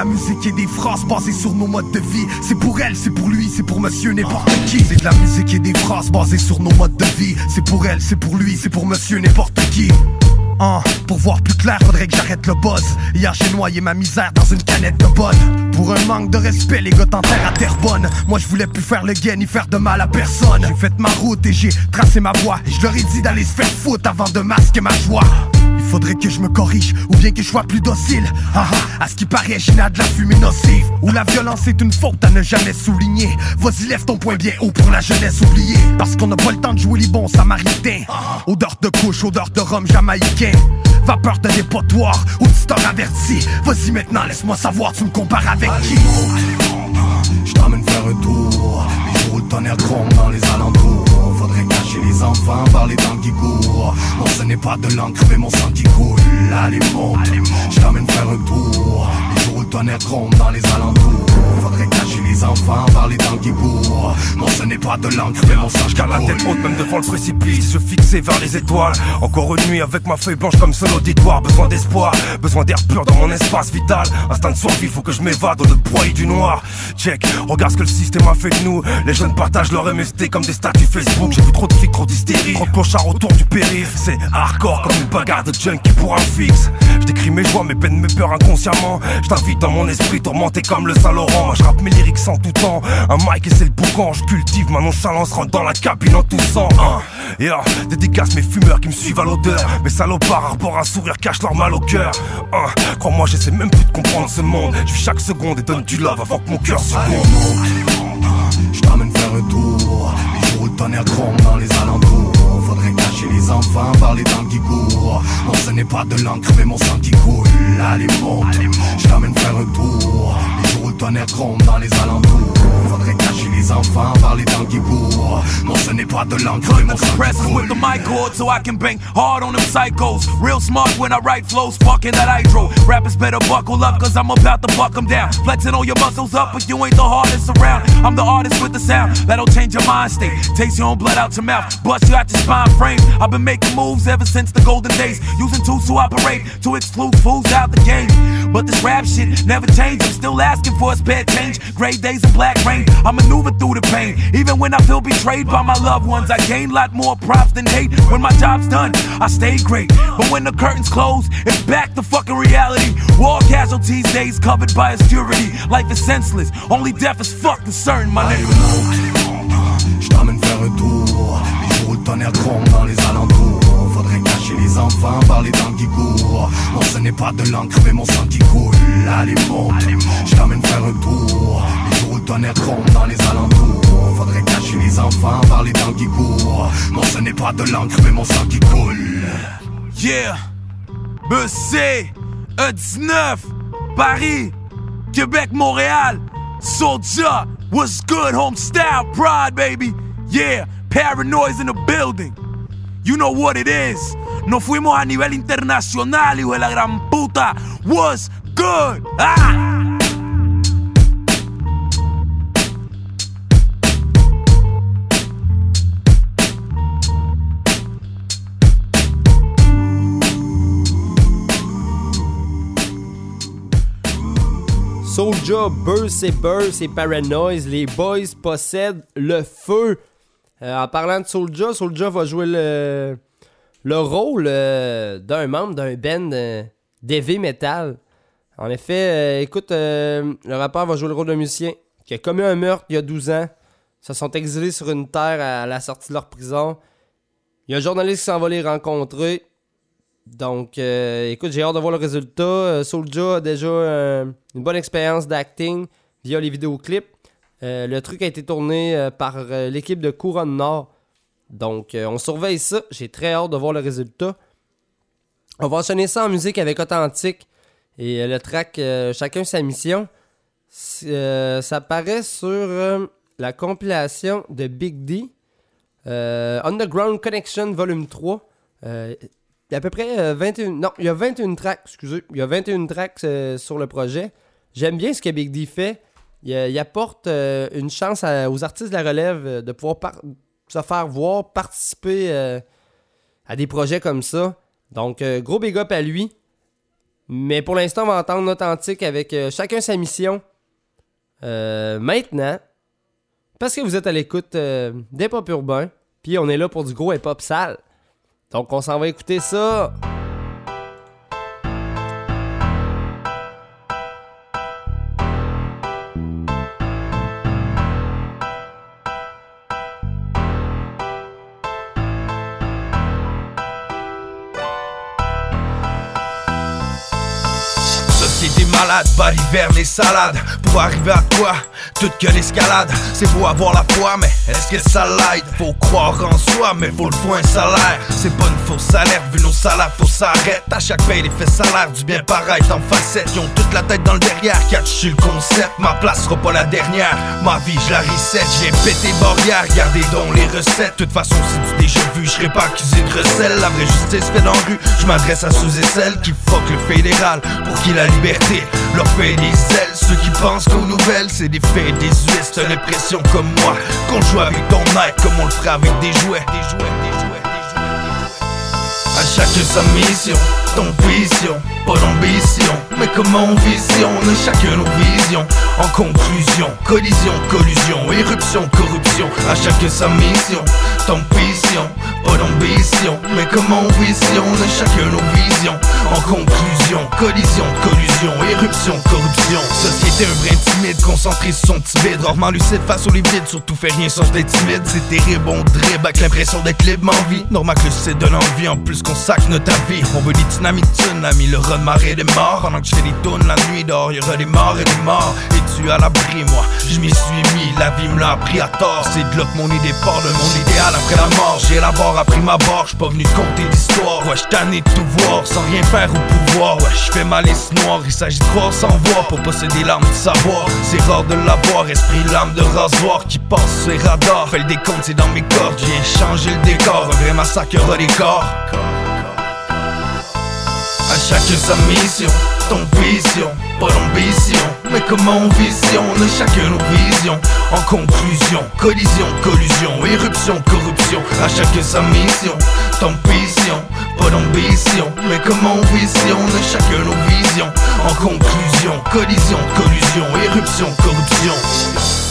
[SPEAKER 16] La musique et des phrases basées sur nos modes de vie. C'est pour elle, c'est pour lui, c'est pour monsieur n'importe qui. C'est de la musique et des phrases basées sur nos modes de vie. C'est pour elle, c'est pour lui, c'est pour monsieur n'importe qui. Hein, pour voir plus clair, faudrait que j'arrête le buzz. Hier, j'ai noyé ma misère dans une canette de bonne. Pour un manque de respect, les gars t'enterrent à terre bonne. Moi, je voulais plus faire le gain ni faire de mal à personne. J'ai fait ma route et j'ai tracé ma voie. Et je leur ai dit d'aller se faire foutre avant de masquer ma joie. Faudrait que je me corrige ou bien que je sois plus docile. Ah, ah, à ce qui paraît, j'ai de la fumée nocive. Où la violence est une faute à ne jamais souligner. Vas-y, lève ton poing bien haut pour la jeunesse oubliée. Parce qu'on n'a pas le temps de jouer les bons samaritains. Odeur de couche, odeur de rhum jamaïcain. Vapeur de dépotoir, auditeur averti. Vas-y maintenant, laisse-moi savoir, tu me compares avec qui?
[SPEAKER 17] Je t'emmène faire un tour Les jours dans les alentours Cacher les enfants par les temps qui courent. Non ce n'est pas de l'encre mais mon sang qui coule. Allez monte, je t'emmène faire un tour. Les jours où le tonnerre gronde dans les alentours Faudrait cacher les enfants par les temps qui courent Non ce n'est pas de l'encre mais mon qui
[SPEAKER 18] Car la tête. haute même devant le précipice Je fixé vers les étoiles. Encore une nuit avec ma feuille blanche comme seul auditoire. Besoin d'espoir, besoin d'air pur dans mon espace vital. Instinct de survie, faut que je m'évade dans le broyer du noir. Check, regarde ce que le système a fait de nous. Les jeunes partagent leur MST comme des statuts Facebook. J'ai vu trop de flics, trop d'hystérie Trop de clochards autour du périph' C'est hardcore comme une bagarre de junkie pour un fixe. Je décris mes joies, mes peines, mes peurs inconsciemment. Je t'invite dans mon esprit tourmenté comme le Saint-Laurent Moi je rappe mes lyrics en tout temps. Un mic et c'est le boucan Je cultive ma nonchalance, rentre dans la cabine en toussant hein. Yeah, dédicace mes fumeurs qui me suivent à l'odeur. Mes salopards arborent un sourire, cachent leur mal au cœur hein. Crois-moi j'essaie même plus de comprendre ce monde. Je vis chaque seconde et donne du love avant que mon cœur succombe
[SPEAKER 17] Je t'emmène faire un tour. Les jours où le tonnerre gronde dans les alentours. Faudrait cacher les enfants par les temps qui courent Non ce n'est pas de l'encre mais mon sang qui coule. Allez monte, je t'emmène faire un tour Les jours où le tonnerre gronde dans les alentours Faudrait cacher les enfants par les temps qui courent Non ce n'est pas de l'encre mon sang coule
[SPEAKER 19] with the mic cord so I can bang hard on them psychos. Real smart when I write flows, sparking that hydro. Rappers better buckle up, cause I'm about to buck 'em down. Flexing all your muscles up, but you ain't the hardest around. I'm the artist with the sound that'll change your mind state. Taste your own blood out your mouth, bust you out your spine frame. I've been making moves ever since the golden days, using tools to operate to exclude fools out the game. But this rap shit never changed. I'm still asking for a spare change. Gray days and black rain. I maneuver through the pain. Even when I feel betrayed by my loved ones, I gain a lot more props than hate. When my job's done, I stay great. But when the curtains close, it's back to fucking reality. War casualties, days covered by obscurity. Life is senseless. Only death is fucking certain, my nigga.
[SPEAKER 17] Un tour Les jours le tonnerre dans les alentours Cacher les enfants par les temps qui courent. Non ce n'est pas de l'encre mais mon sang qui coule. Allez monte, je t'emmène faire un tour. Les jours tonnerre dans les alentours. Faudrait cacher les enfants par les temps qui courent. Non ce n'est pas de l'encre mais mon sang qui coule.
[SPEAKER 19] Yeah, BC, E19, Paris, Québec, Montréal, Soldier, what's good, home style, pride, baby? Yeah, paranoids in the building. You know what it is. Nos fuimos a nivel internacional, hijo de la gran puta. Was good. Ah.
[SPEAKER 2] Soulja, Burst et Burst et Paranoise, les boys possèdent le feu Euh, en parlant de Soulja, Soulja va jouer le, le rôle euh, d'un membre d'un band euh, d'heavy metal. En effet, euh, écoute, le rappeur va jouer le rôle d'un musicien qui a commis un meurtre il y a 12 ans. Ils se sont exilés sur une terre à la sortie de leur prison. Il y a un journaliste qui s'en va les rencontrer. Donc, écoute, j'ai hâte de voir le résultat. Soulja a déjà une bonne expérience d'acting via les vidéoclips. Euh, le truc a été tourné euh, par euh, l'équipe de Couronne Nord. Donc, on surveille ça. J'ai très hâte de voir le résultat. On va enchaîner ça en musique avec Authentique. Et le track Chacun sa mission. Ça paraît sur la compilation de Big D. Underground Connection Volume 3. Euh, il y a à peu près euh, 21. Non, il y a 21 tracks, excusez. Il y a 21 tracks sur le projet. J'aime bien ce que Big D fait. Il, euh, il apporte euh, une chance aux artistes de la relève euh, de pouvoir se faire voir, participer à des projets comme ça. Donc, gros big up à lui. Mais pour l'instant, on va entendre Authentique avec chacun sa mission. Maintenant, parce que vous êtes à l'écoute des pop urbains, puis on est là pour du gros hip-hop sale. Donc, on s'en va écouter ça.
[SPEAKER 20] Malade, balivernes et salades. Pour arriver à toi, toute que l'escalade C'est beau avoir la foi, mais est-ce que ça l'aide? Faut croire en soi, mais faut le faut un salaire. C'est pas une fausse alerte, vu nos salaires, faut s'arrêter. À chaque paye, les faits salaires, du bien pareil en facette. Ils ont toute la tête dans le derrière, catch le concept. Ma place sera pas la dernière, ma vie je la reset J'ai pété barrière, gardez donc les recettes. De toute façon, c'est du déjà vu, je serai pas accusé de recel. La vraie justice fait dans rue, je m'adresse à ceux et celles Qui fuck le fédéral, pour qui la liberté leur fait des ailes. Ceux qui pensent qu'aux nouvelles, c'est des faits et des huiles T'as l'impression comme moi, qu'on joue avec ton maître Comme on le ferait avec des jouets, des jouets, des jouets, des jouets. À chacun sa mission, ton vision, pas d'ambition. Mais comment on visionne chacun nos visions? En conclusion, collision, collusion, éruption, corruption À chacun sa mission, ton vision, pas d'ambition. Mais comment on visionne chacun nos visions? En conclusion, collision, collusion, éruption, corruption. Société un brin timide, concentré son petit bide Rarement lucide face au livide, surtout fait rien sans être timide. C'est terrible, on dribble avec l'impression d'être libre en vie. Normal que lucide donne envie, en plus qu'on sac notre vie On veut dynamites l'ami, le run marée des morts. Pendant que je des tonnes la nuit dehors, y'aura des morts et des morts. Et tu à l'abri, moi, je m'y suis mis, la vie me l'a appris à tort. C'est de là mon idée part de mon idéal après la mort. J'ai la barre, appris ma barre, j'suis pas venu te conter d'histoire. Ouais, j'suis de tout voir, sans rien faire au pouvoir. Ouais, j'fais ma liste noire, il s'agit de croire sans voir Pour posséder l'âme de savoir, c'est rare de l'avoir Esprit l'âme de rasoir qui passe sur les radars. Fais le décompte, c'est dans mes cordes, j'ai changé le décor. Un vrai massacre aura des corps. à chacun sa mission, ton vision, pas d'ambition. Mais comment on visionne chacun nos visions En conclusion, collision, collusion, éruption, corruption. À chacun sa mission, ton vision, pas d'ambition. Mais comment on visionne chacun nos visions En conclusion, collision, collusion, éruption, corruption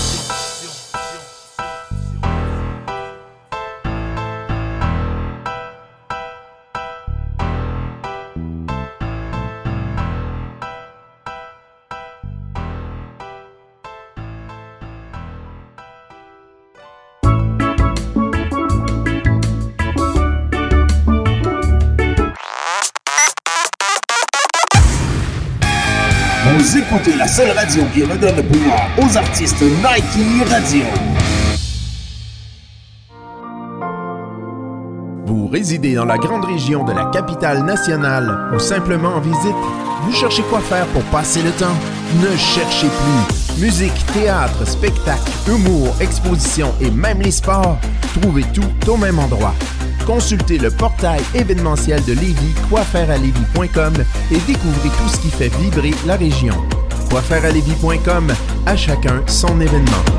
[SPEAKER 21] Écoutez la seule radio qui redonne le pouvoir aux artistes Nike Radio.
[SPEAKER 20] Vous résidez dans la grande région de la capitale nationale ou simplement en visite? Vous cherchez quoi faire pour passer le temps? Ne cherchez plus. Musique, théâtre, spectacle, humour, exposition et même les sports, trouvez tout au même endroit. Consultez le portail événementiel de Lévis, quoifairealévis.com et découvrez tout ce qui fait vibrer la région. Quoifairealévis.com, à chacun son événement.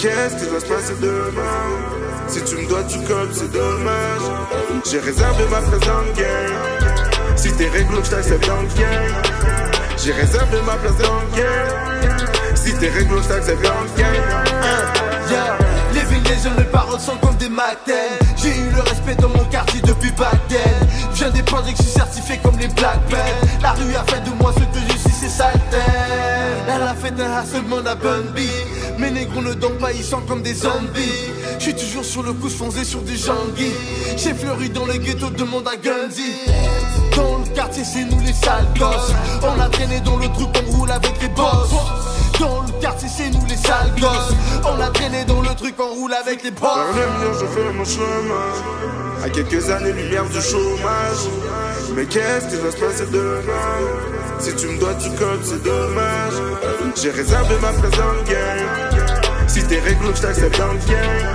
[SPEAKER 22] Qu'est-ce qui va se passer demain? Si tu me dois du code, c'est dommage. J'ai réservé ma le game. Si t'es réglo, je t'accepte dans le. J'ai réservé ma place dans le. Si t'es réglo, je t'accepte dans le game.
[SPEAKER 23] Yeah, living legend, les paroles sont comme des matins. J'ai eu le respect dans mon quartier depuis. Je viens des points que je suis certifié comme les Black. La rue a fait de moi ce que je suis, c'est salté. Elle a fait un harcèlement à Bunby. Mes négros ne dorment pas, ils sont comme des zombies. Je suis toujours sur le coup, foncé sur des janguis. J'ai fleuri dans le ghetto, demande à Gundy. Dans le quartier, c'est nous les sales gosses. On a traîné dans le truc, on roule On a traîné dans le truc, on roule avec les boss.
[SPEAKER 22] Vers mur, je fais mon chemin. À quelques années-lumière du chômage. Mais qu'est-ce qui va se passer demain? Si tu me dois du code, c'est dommage. J'ai réservé ma le game. Si t'es réglo, je t'accepte dans le game.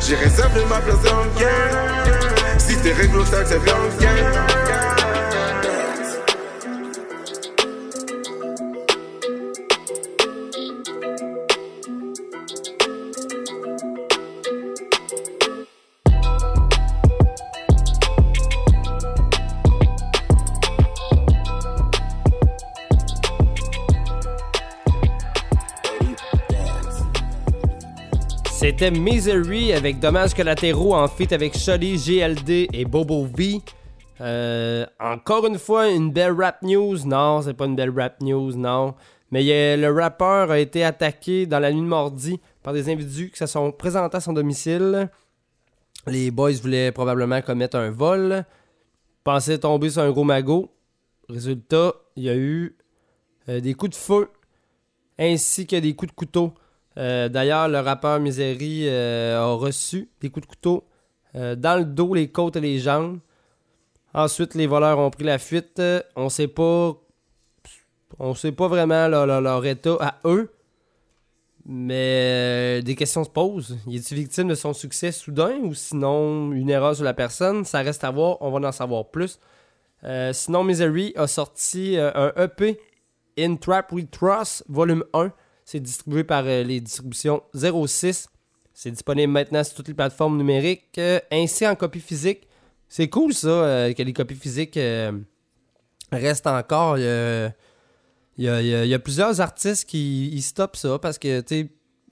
[SPEAKER 22] J'ai réservé ma place dans le game. Si t'es réglo, je t'accepte dans le game.
[SPEAKER 2] C'était Misery avec Dommages collatéraux en feat avec Sholly, GLD et Bobo V. Euh, encore une fois, une belle rap news. Non, c'est pas une belle rap news, non. Mais le rappeur a été attaqué dans la nuit de mardi par des individus qui se sont présentés à son domicile. Les boys voulaient probablement commettre un vol. Pensaient tomber sur un gros magot. Résultat, il y a eu euh, des coups de feu ainsi que des coups de couteau. Euh, D'ailleurs, le rappeur Misery euh, a reçu des coups de couteau euh, dans le dos, les côtes et les jambes. Ensuite, les voleurs ont pris la fuite. On sait pas. On sait pas vraiment leur, état à eux. Mais des questions se posent. Y est-il victime de son succès soudain ou sinon une erreur sur la personne? Ça reste à voir. On va en savoir plus. Sinon, Misery a sorti un EP In Trap We Trust, volume 1. C'est distribué par euh, les distributions 06. C'est disponible maintenant sur toutes les plateformes numériques, euh, ainsi en copie physique. C'est cool ça, euh, que les copies physiques restent encore. Il y a, plusieurs artistes qui stoppent ça parce que,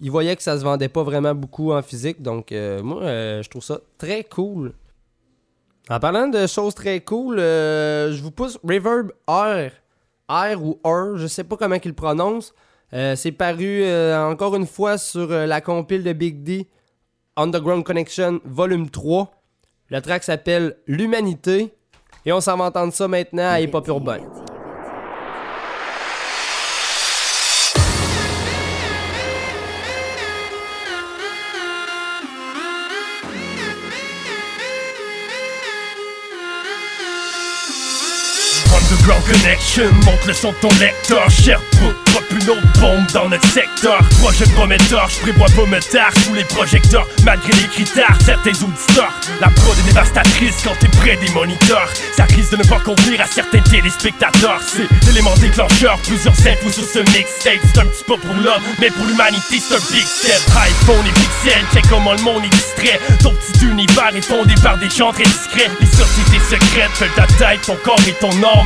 [SPEAKER 2] ils voyaient que ça se vendait pas vraiment beaucoup en physique. Donc, moi, je trouve ça très cool. En parlant de choses très cool, je vous pousse Reverb R. R ou R, je sais pas comment qu'il le prononce. Euh, c'est paru euh, encore une fois sur euh, la compile de Big D, Underground Connection, volume 3. Le track s'appelle L'Humanité. Et on s'en va entendre ça maintenant à Hip Hop Urbain.
[SPEAKER 24] Underground Connection, monte le son de ton lecteur. Sherbrooke, drop une autre bombe dans notre secteur. Projet prometteur, je prévois pas me taire sous les projecteurs. Malgré les critères, certains auditeurs. La prod est dévastatrice quand t'es près des moniteurs. Ça risque de ne pas convenir à certains téléspectateurs. C'est l'élément déclencheur, plusieurs infos sur ce mixtape. C'est un petit pas pour l'homme, mais pour l'humanité c'est un big step. iPhone et pixel, check comment le monde est distrait. Ton petit univers est fondé par des gens très discrets. Les sociétés secrètes veulent ta tête, ton corps et ton or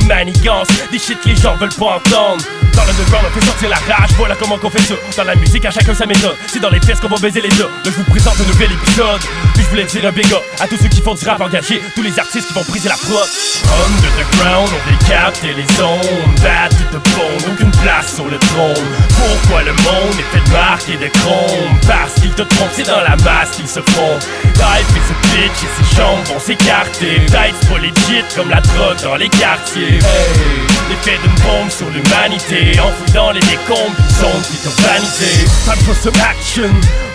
[SPEAKER 24] Des shit que les gens veulent pas entendre. Dans l'underground on fait sortir la rage. Voilà comment qu'on fait ça. Dans la musique à chacun sa méthode. C'est dans les fesses qu'on va baiser les dos Là je vous présente un nouvel épisode. Puis je voulais dire un big À tous ceux qui font du rap engagé. Tous les artistes qui vont briser la prod. Ground on décapte les ondes Bad to the bone Aucune place sur le trône. Pourquoi le monde est fait de marque et de chrome Parce qu'ils te trompent c'est dans la masse qu'ils se font. Life is a bitch et ses jambes vont s'écarter. C'est pas legit comme la drogue dans les quartiers l'effet d'une bombe sur l'humanité Enfoui dans les décombres d'une zone qui est Time for some action,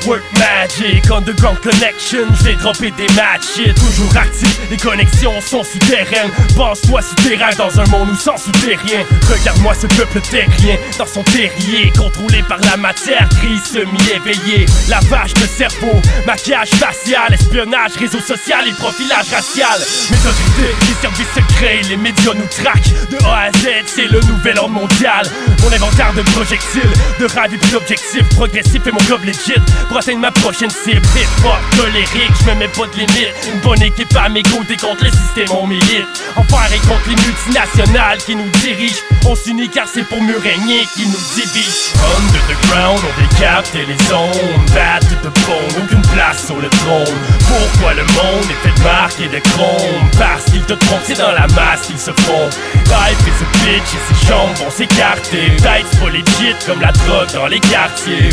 [SPEAKER 24] work magic Underground connection, j'ai droppé des matchs Toujours actif, les connexions sont souterraines. Pense-toi souterrain dans un monde où sans souterrain Regarde-moi ce peuple terrien dans son terrier Contrôlé par la matière grise semi-éveillée Lavage de cerveau, maquillage facial Espionnage, réseau social et profilage racial. Méthodité, les services secrets, les médias nous traquent. De A à Z, c'est le nouvel ordre mondial. Mon inventaire de projectiles, de rêves et d'objectifs Progressif et mon gob legit atteindre ma prochaine cible Hip-hop, colérique, je me mets pas de limite. Une bonne équipe à mes côtés contre le système, on milite. Enfer et contre les multinationales qui nous dirigent. On s'unit car c'est pour mieux régner qui nous divise Under the ground, on décapte les ondes Bad to the bone, aucune place sur le trône. Pourquoi le monde est fait de marque et de chrome Parce qu'ils te trompent, c'est dans la masse qu'ils se font. Life is a bitch et ses jambes vont s'écarter. C'est pas legit comme la drogue dans les quartiers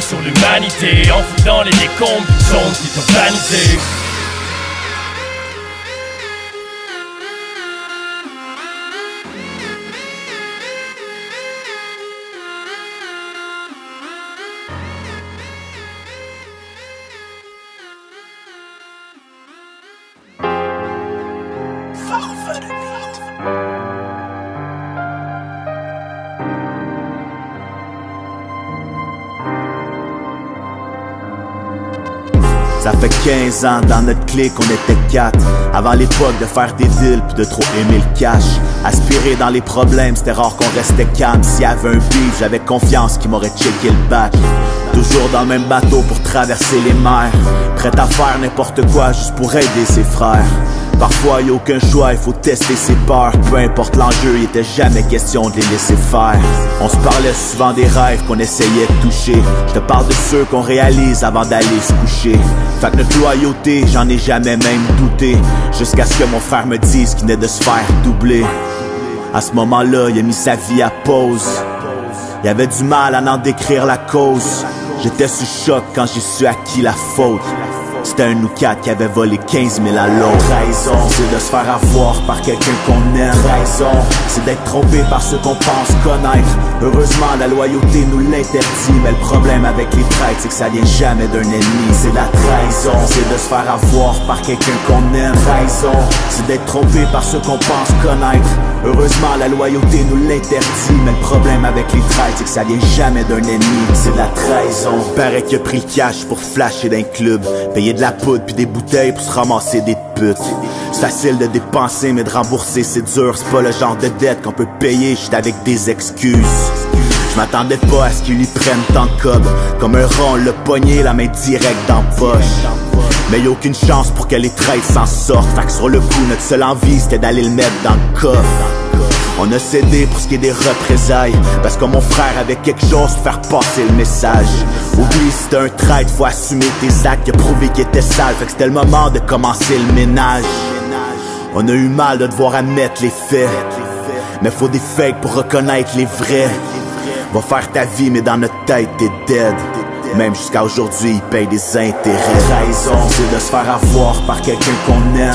[SPEAKER 24] sur l'humanité Enfoui dans les décombres zone qui est
[SPEAKER 25] 15 ans dans notre clique, on était quatre. Avant l'époque de faire des deals puis de trop aimer le cash. Aspirer dans les problèmes, c'était rare qu'on restait calme. S'il y avait un beef, j'avais confiance qu'il m'aurait checké le bac. Toujours dans le même bateau pour traverser les mers. Prêt à faire n'importe quoi juste pour aider ses frères. Parfois, y a aucun choix, il faut tester ses peurs. Peu importe l'enjeu, il était jamais question de les laisser faire. On se parlait souvent des rêves qu'on essayait de toucher. Je te parle de ceux qu'on réalise avant d'aller se coucher. Fait que notre loyauté, j'en ai jamais même douté. Jusqu'à ce que mon frère me dise qu'il venait de se faire doubler. À ce moment-là, il a mis sa vie à pause. Il avait du mal à en décrire la cause. J'étais sous choc quand j'ai su à qui la faute. C'était un nous quatre qui avait volé 15 000 à l'autre. Raison, c'est de se faire avoir par quelqu'un qu'on aime. Raison, c'est d'être trompé par ceux qu'on pense connaître. Heureusement, la loyauté nous l'interdit. Mais le problème avec les traîtres, c'est que ça vient jamais d'un ennemi. C'est la trahison, c'est de se faire avoir par quelqu'un qu'on aime. Raison, c'est d'être trompé par ceux qu'on pense connaître. Heureusement, la loyauté nous l'interdit. Mais le problème avec les traîtres, c'est que ça vient jamais d'un ennemi. C'est la trahison. Paraît qu'il a cash pour flasher d'un club. De la poudre puis des bouteilles pour se ramasser des putes. C'est facile de dépenser, mais de rembourser c'est dur. C'est pas le genre de dette qu'on peut payer juste avec des excuses. Je m'attendais pas à ce qu'ils lui prennent tant de cob. Comme un rond, le poignet, la main direct dans poche. Mais y a aucune chance pour que les traîtres s'en sortent. Fait que sur le coup, notre seule envie c'était d'aller le mettre dans le coffre. On a cédé pour ce qui est des représailles. Parce que mon frère avait quelque chose pour faire passer le message. Oublie si un traître, faut assumer tes actes. Il a prouvé qu'il était sale, fait que c'était le moment de commencer le ménage. On a eu mal de devoir admettre les faits. Mais faut des fakes pour reconnaître les vrais. Va faire ta vie mais dans notre tête t'es dead Même jusqu'à aujourd'hui, ils payent des intérêts. Trahison, c'est de se faire avoir par quelqu'un qu'on aime.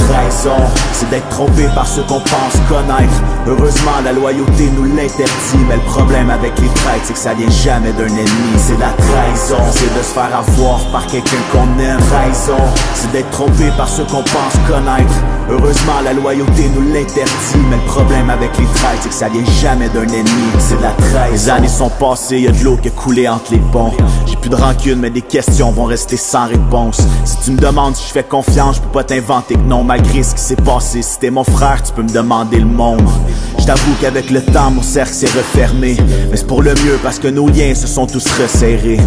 [SPEAKER 25] C'est d'être trompé par ceux qu'on pense connaître. Heureusement, la loyauté nous l'interdit. Mais le problème avec les traîtres, c'est que ça vient jamais d'un ennemi. C'est la trahison, c'est de se faire avoir par quelqu'un qu'on aime. Trahison, c'est d'être trompé par ceux qu'on pense connaître. Heureusement, la loyauté nous l'interdit. Mais le problème avec les traîtres, c'est que ça vient jamais d'un ennemi. C'est la trahison. Les années sont passées, y a de l'eau qui a coulé entre les ponts. J'ai plus de mais des questions vont rester sans réponse. Si tu me demandes si je fais confiance, je peux pas t'inventer que non, malgré ce qui s'est passé. Si t'es mon frère, tu peux me demander le monde. Je t'avoue qu'avec le temps, mon cercle s'est refermé. Mais c'est pour le mieux parce que nos liens se sont tous resserrés.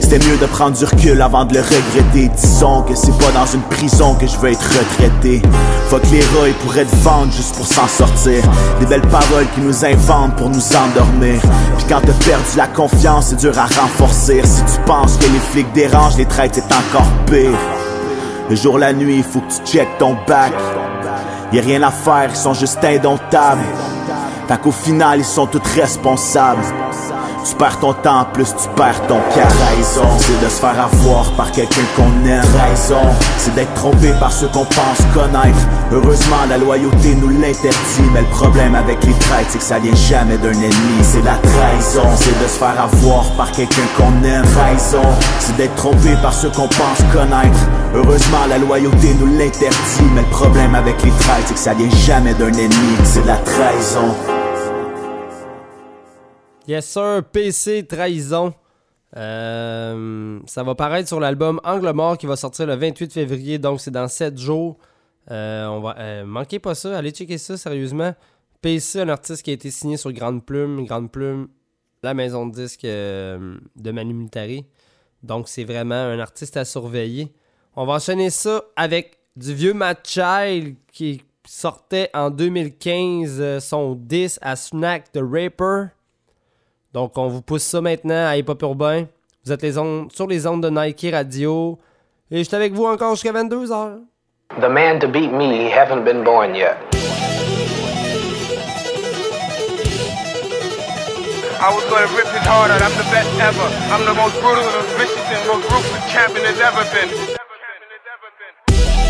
[SPEAKER 25] C'était mieux de prendre du recul avant de le regretter. Disons que c'est pas dans une prison que je veux être retraité. Faut que les rats ils pourraient te vendre juste pour s'en sortir. Des belles paroles qui nous inventent pour nous endormir. Puis quand t'as perdu la confiance, c'est dur à renforcer. Si tu penses que les flics dérangent, les traites c'est encore pire. Le jour, la nuit, il faut que tu checkes ton bac. Y a rien à faire, ils sont juste indomptables. Fait qu'au final, ils sont tous responsables. Tu perds ton temps, plus tu perds ton cas. Raison, c'est de se faire avoir par quelqu'un qu'on aime. Raison, c'est d'être trompé par ceux qu'on pense connaître. Heureusement, la loyauté nous l'interdit. Mais le problème avec les traites, c'est que ça vient jamais d'un ennemi. C'est la trahison, c'est de se faire avoir par quelqu'un qu'on aime. Trahison, c'est d'être trompé par ceux qu'on pense connaître. Heureusement, la loyauté nous l'interdit. Mais le problème avec les traites, c'est que ça vient jamais d'un ennemi. C'est la trahison.
[SPEAKER 2] Yes sir, PC Trahison. Euh, ça va paraître sur l'album Angle Mort qui va sortir le 28 février, donc c'est dans 7 jours. Euh, on va, euh, manquez pas ça, allez checker ça sérieusement. PC, un artiste qui a été signé sur Grande Plume, Grande Plume, la maison de disques euh, de Manu Militari. Donc c'est vraiment un artiste à surveiller. On va enchaîner ça avec du vieux Matt Child qui sortait en 2015 euh, son 10 à Snack the Raper. Donc, on vous pousse ça maintenant à Hip Hop Urbain. Vous êtes les ondes, sur les ondes de Nike Radio. Et je suis avec vous encore jusqu'à 22h.
[SPEAKER 26] The man to beat me, haven't been born yet.
[SPEAKER 27] I was gonna rip his heart out. I'm the best ever. I'm the most brutal and vicious and most ruthless champion there's ever been.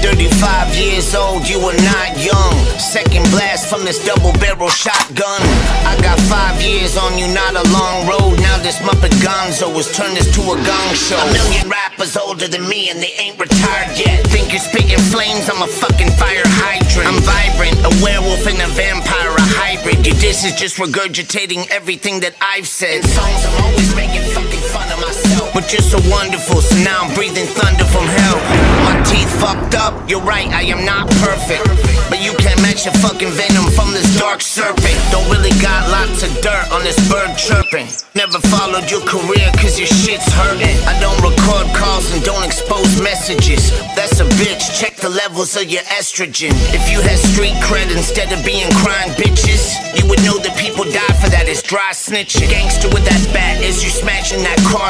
[SPEAKER 28] 35 years old, you are not young. Second blast from this double barrel shotgun. I got five years on you, not a long road. Now this Muppet Gonzo has turned this to a gong show. A million rappers older than me and they ain't retired yet. Think you're spitting flames? I'm a fucking fire hydrant. I'm vibrant, a werewolf and a vampire, a hybrid. Your diss is just regurgitating everything that I've said. Songs, I'm always making But you're so wonderful, so now I'm breathing thunder from hell. My teeth fucked up, you're right, I am not perfect. But you can't match your fucking venom from this dark serpent. Don't really got lots of dirt on this bird chirping. Never followed your career cause your shit's hurting. I don't record calls and don't expose messages. That's a bitch, check the levels of your estrogen. If you had street cred instead of being crying bitches, you would know that people die for that. It's dry snitching. Gangster with that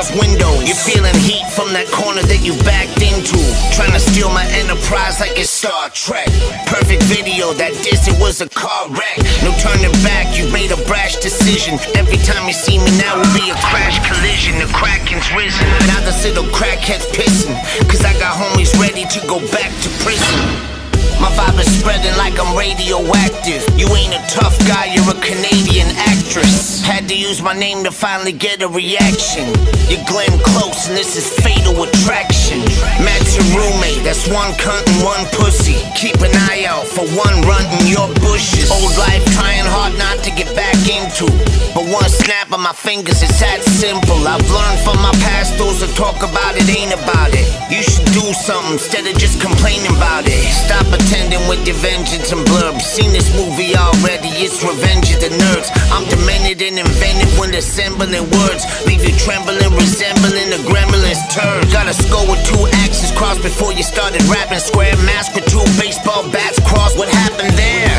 [SPEAKER 28] car's windows. You're feeling heat from that corner that you backed into. Trying to steal my enterprise like it's Star Trek. Perfect video that this it was a car wreck. No turning back, you made a brash decision. Every time you see me now will be a crash collision. The Kraken's risen. Now this little crackhead's pissing. Cause I got homies ready to go back to prison. My vibe is spreading like I'm radioactive. You ain't a tough guy, you're a Canadian actress. Had to use my name to finally get a reaction. You're Glenn Close, and this is fatal attraction. Matt's your roommate, that's one cunt and one pussy. Keep an eye out for one runt in your bushes. Old life trying hard not to get back into. But one snap of my fingers, it's that simple. I've learned from my past, those that talk about it ain't about it. You should do something instead of just complaining about it. Stop pretending with your vengeance and blurb. Seen this movie already, it's Revenge of the Nerds. I'm demented and inventive when assembling words. Leave you trembling, resembling a gremlin's turd. Got a skull with two axes crossed before you started rapping. Square mask with two baseball bats crossed. What happened there?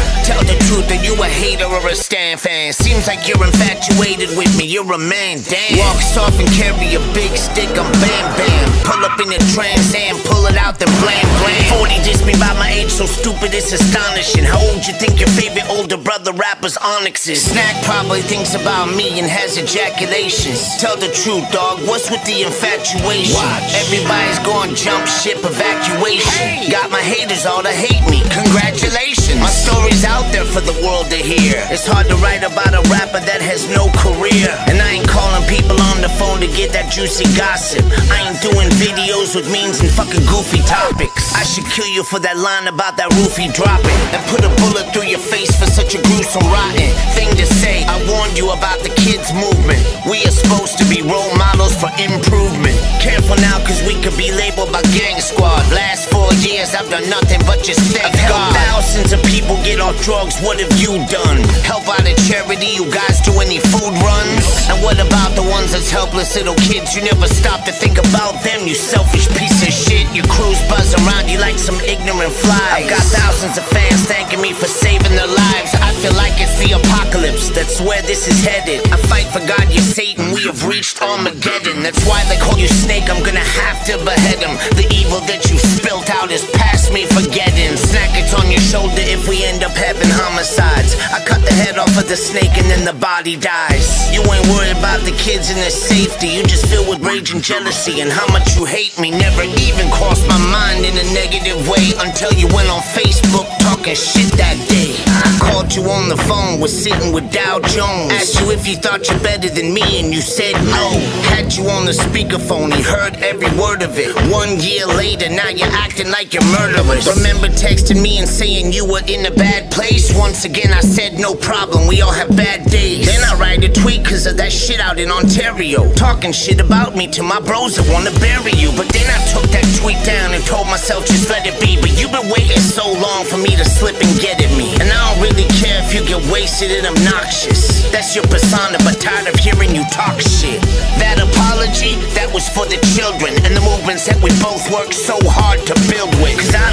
[SPEAKER 28] The truth, are you a hater or a Stan fan? Seems like you're infatuated with me, you're a man, damn. Walk soft and carry a big stick, I'm bam bam. Pull up in the Trans Am, pull it out, then blam blam. 40 dissed me by my age, so stupid it's astonishing. How old you think your favorite older brother rapper's Onyx is? Snack probably thinks about me and has ejaculations. Tell the truth, dog. What's with the infatuation? Watch. Everybody's going jump ship evacuation. Got my haters all to hate me. Congratulations. My story's out there for the world to hear. It's hard to write about a rapper that has no career. And I ain't calling people on the phone to get that juicy gossip. I ain't doing videos with memes and fucking goofy topics. I should kill you for that line about that roofie dropping. And put a bullet through your face for such a gruesome, rotten thing to say. I warned you about the kids movement. We are supposed to be role models for improvement. Careful now, cause we could be labeled by Gang Squad. Last four years, I've done nothing but just thank I've helped thousands of people get off drugs. What have you done? Help out a charity? You guys do any food runs? And what about the ones that's helpless little kids? You never stop to think about them, you selfish piece of shit. Your crews buzz around you like some ignorant flies. I've got thousands of fans thanking me for saving their lives. I feel like it's the apocalypse. That's where this is headed. I fight for God, you're Satan. We have reached Armageddon. That's why they call you Snake. I'm gonna have to behead him. The evil that you spilt out is past me forgetting. Snack it's on your shoulder if we end up having homicides. I cut the head off of the snake and then the body dies. You ain't worried about the kids and their safety. You just filled with rage and jealousy and how much you hate me. Never even crossed my mind in a negative way until you went on Facebook talking shit that day. I called you on the phone, was sitting with Dow Jones. Asked you if you thought you're better than me, and you said no. Had you on the speakerphone, he heard every word of it. One year later, now you're acting like you're murderous. Remember texting me and saying you were in a bad place? Once again, I said no problem, we all have bad days. Then I write a tweet cause of that shit out in Ontario. Talking shit about me to my bros that wanna bury you. But then I took that tweet down and told myself just let it be. But you've been waiting so long for me to slip and get at me. And I don't really care if you get wasted and obnoxious. That's your persona, but tired of hearing you talk shit. That apology, that was for the children and the movements that we both worked so hard to build with. Cause I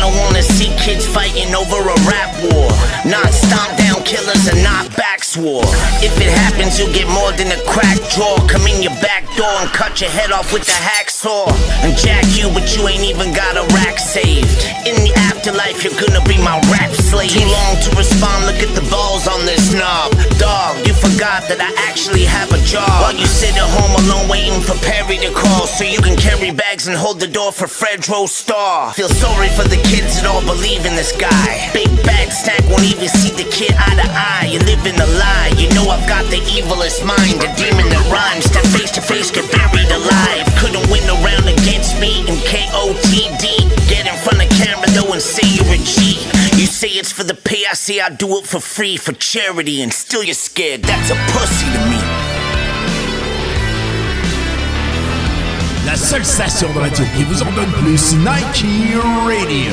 [SPEAKER 28] kids fighting over a rap war. Not stomp down killers and not backs war. If it happens, you'll get more than a crack jaw. Come in your back door and cut your head off with the hacksaw. And jack you, but you ain't even got a rack saved. In the afterlife, you're gonna be my rap slave. Too long to respond, look at the balls on this knob. Dog, you forgot that I actually have a job. While you sit at home alone waiting for Perry to call so you can carry bags and hold the door for Fredro Starr. Feel sorry for the kids that all believe in this guy. Big bad snack won't even see the kid eye to eye. You live in a lie. You know I've got the evilest mind, a demon that rhymes. That face to face get buried alive. Couldn't win around against me in KOTD. Get in front of camera though and say you're a G. You say it's for the pay, I say I do it for free, for charity, and still you're scared. That's a pussy to me.
[SPEAKER 29] La seule station de radio qui vous en donne plus, Nike Radio.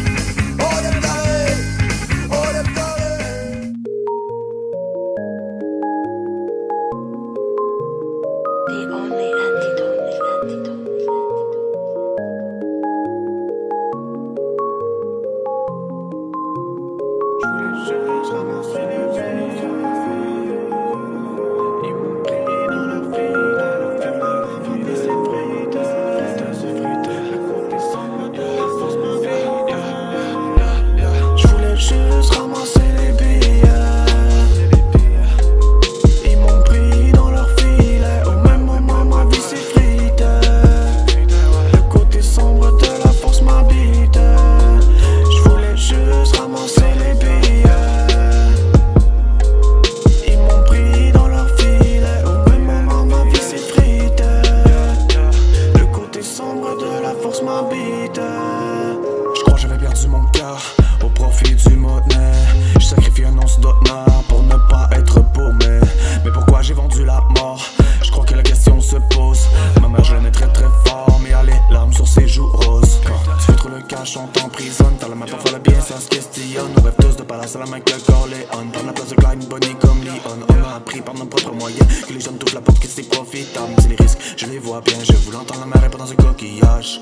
[SPEAKER 30] bières pas chères. Palace à la main que Corleone. Prendre la place de Clyde, Bonnie comme Leon. On a appris par nos propres moyens que les jeunes touchent la porte, que c'est profitable. C'est les risques, je les vois bien. Je voulais entendre la mer répondre dans ce coquillage.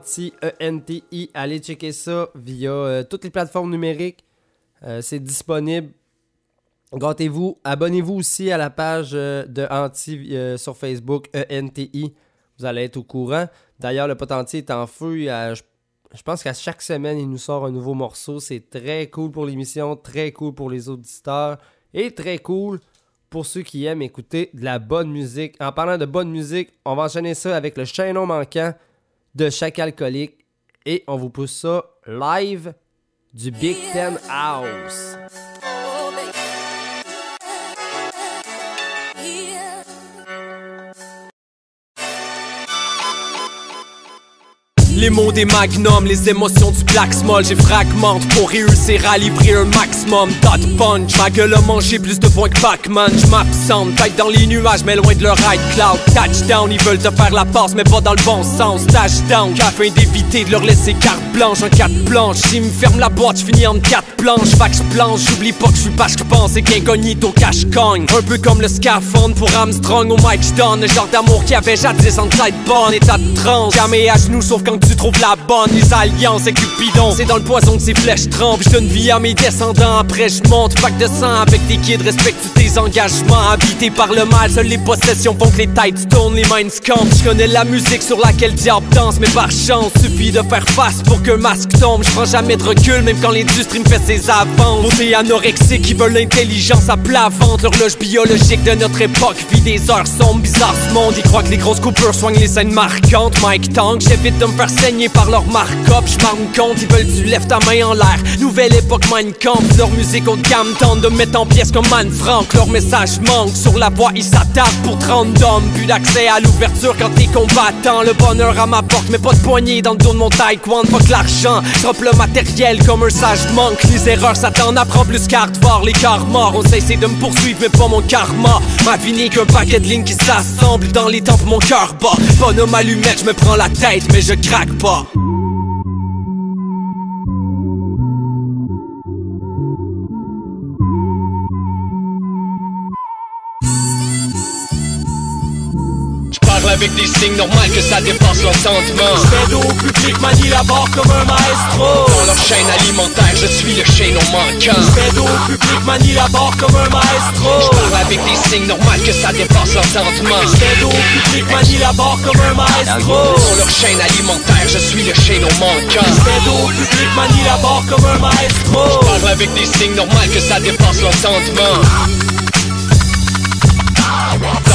[SPEAKER 2] anti-ENTI, allez checker ça via euh, toutes les plateformes numériques. Euh, c'est disponible. Gâtez-vous. Abonnez-vous aussi à la page euh, de Anti sur Facebook, ENTI. Vous allez être au courant. D'ailleurs, le pote anti est en feu. Je, je pense qu'à chaque semaine, il nous sort un nouveau morceau. C'est très cool pour l'émission, très cool pour les auditeurs et très cool pour ceux qui aiment écouter de la bonne musique. En parlant de bonne musique, on va enchaîner ça avec le chaînon manquant de chaque alcoolique et on vous pousse ça live du Big Ten House.
[SPEAKER 24] Les mots des magnums, les émotions du black small J'ai fragmente pour réussir à livrer un maximum. Dot punch, ma gueule a mangé plus de points que Pac-Man. J'm'absente, tête dans les nuages mais loin de leur ride cloud. Touchdown, ils veulent te faire la passe mais pas dans le bon sens. Touchdown, afin d'éviter de leur laisser carte blanche En quatre planches, s'ils me ferment la boîte, j'finis en quatre planches. Fac j'planche, j'oublie pas que j'suis pas j'pense Et qu'incognito cache cogne. Un peu comme le scaphandre pour Armstrong au Mike Stone Le genre d'amour qu'il y avait jadis en tête État de transe, jamais à genoux sauf quand tu trouves la bonne? Les alliances et Cupidon, c'est dans le poison que ces flèches trempent Je donne vie à mes descendants, après je monte Pack de sang avec tes kids, respecte tes engagements Habités par le mal, seules les possessions font que les têtes tournent, les minds campent. Je connais la musique sur laquelle le diable danse Mais par chance, suffit de faire face pour qu'un masque tombe. Je prends jamais de recul, même quand l'industrie me fait ses avances. Beauté anorexique qui veulent l'intelligence à plat L'horloge biologique de notre époque vit des heures sombres Bizarre ce monde, ils croient que les grosses coupures soignent les scènes marquantes. Mike Tank, j'évite de me faire saigner par leur Je m'en rends compte, ils veulent que tu lèves ta main en l'air. Nouvelle époque Mein Kampf, leur musique haut de gamme. Tente de mettre en pièces comme Man Frank. Leur message manque, sur la voie ils s'attardent pour 30 d'hommes. Plus d'accès à l'ouverture quand t'es combattant. Le bonheur à ma porte, mais pas de poignée dans le dos de mon taekwondo. Fuck l'argent, drop le matériel comme un sage manque. Les erreurs ça t'en apprend plus qu'Hardvar Les cars morts, on s'essaie de me poursuivre mais pas mon karma. Ma vie n'est qu'un paquet de lignes qui s'assemblent Dans les tempes mon cœur bat. Bonhomme allumette, je me prends la tête mais je craque pas avec des signes normaux que ça dépasse l'entendement
[SPEAKER 14] J'aide au public, manie la barre comme un maestro.
[SPEAKER 24] Dans leur chaîne alimentaire, je suis le chaînon manquant.
[SPEAKER 14] J'aide au public, manie la barre comme un maestro.
[SPEAKER 24] Je parle avec des signes normal que ça dépasse l'entendement
[SPEAKER 6] J'aide au public, manie la barre comme un maestro.
[SPEAKER 24] Sur leur chaîne alimentaire, je suis le chaînon manquant.
[SPEAKER 6] J'aide au public, manie la barre comme un maestro.
[SPEAKER 24] Je parle avec des signes normal que ça dépasse l'entendement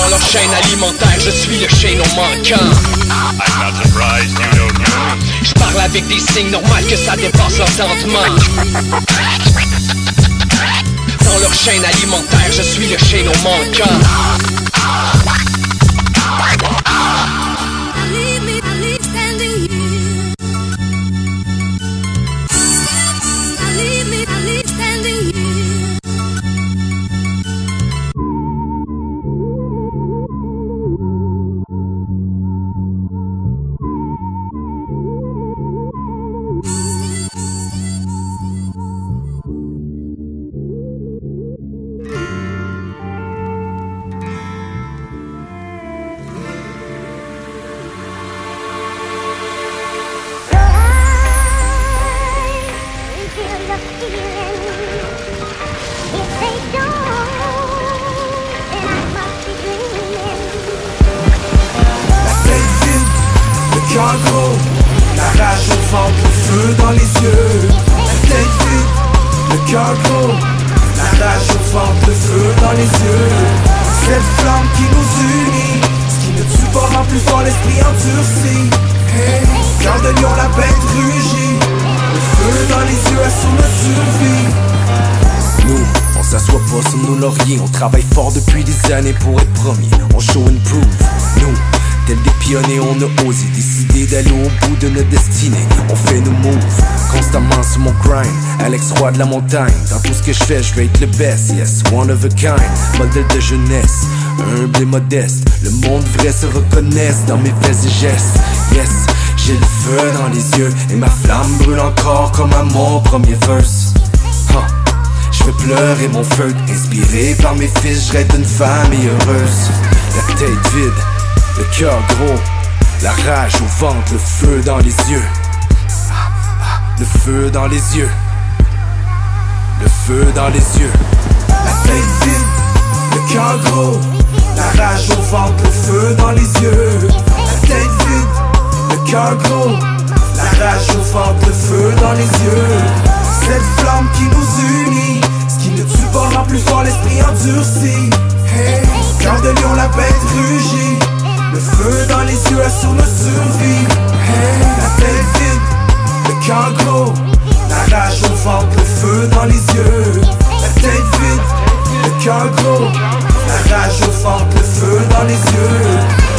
[SPEAKER 24] Dans leur chaîne alimentaire, je suis le chaînon manquant. Je parle avec des signes normal que ça dépasse l'entendement. Dans leur chaîne alimentaire, je suis le chaînon manquant
[SPEAKER 31] montagne, dans tout ce que je fais, je veux être le best. Yes, one of a kind, modèle de jeunesse, humble et modeste. Le monde vrai se reconnaisse dans mes faits et gestes. Yes, j'ai le feu dans les yeux et ma flamme brûle encore comme à mon premier verse. Je veux pleurer mon feu, inspiré par mes fils, je rêve d'une famille heureuse. La tête vide, le cœur gros, la rage au ventre, le feu dans les yeux. Le feu dans les yeux. Feu dans les yeux.
[SPEAKER 14] La tête vide, le cœur gros, la rage au ventre, le feu dans les yeux. La tête vide, le cœur gros, la rage au ventre, le feu dans les yeux. Cette flamme qui nous unit, ce qui ne tue pas rend plus fort l'esprit endurci. Hey, cœur de lion, la bête rugit, le feu dans les yeux assure notre survie. Hey, la tête vide, le cœur gros, la rage au ventre, le feu dans les yeux. La tête vide, le cœur gros, la rage au ventre, le feu dans les yeux.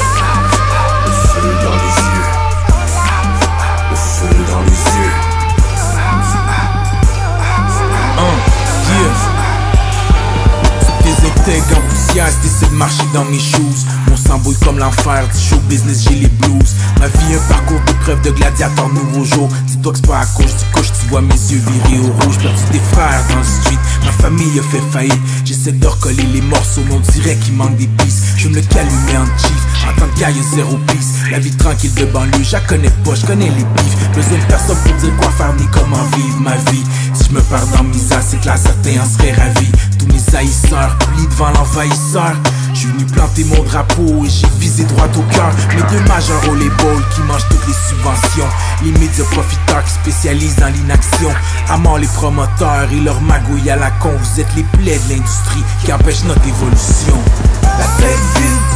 [SPEAKER 20] Essaient de marcher dans mes shoes. Mon sang bouille comme l'enfer du show business j'ai les blues. Ma vie un parcours de preuve de gladiateur nouveau jour. Dis-toi que c'est pas à cause du couche tu vois mes yeux virés au rouge. Perdu des frères dans le street Ma famille a fait faillite. J'essaie de recoller les morceaux mais on dirait qu'il manque des pistes. Je me le calumer en chief En tant que gars zéro piste La vie tranquille de banlieue je la connais pas je connais les bifs Besoin de personne pour dire quoi faire ni comment vivre ma vie. Si je me perds dans misère c'est que là certains en seraient ravis Mes haïsseurs. Plient devant l'envahisseur. Je suis venu planter mon drapeau et j'ai visé droit au cœur. Mes deux majeurs au les balls qui mangent toutes les subventions. Les médias profiteurs qui spécialisent dans l'inaction. À mort les promoteurs et leur magouille à la con. Vous êtes les plaies de l'industrie qui empêchent notre évolution.
[SPEAKER 14] La tête vide,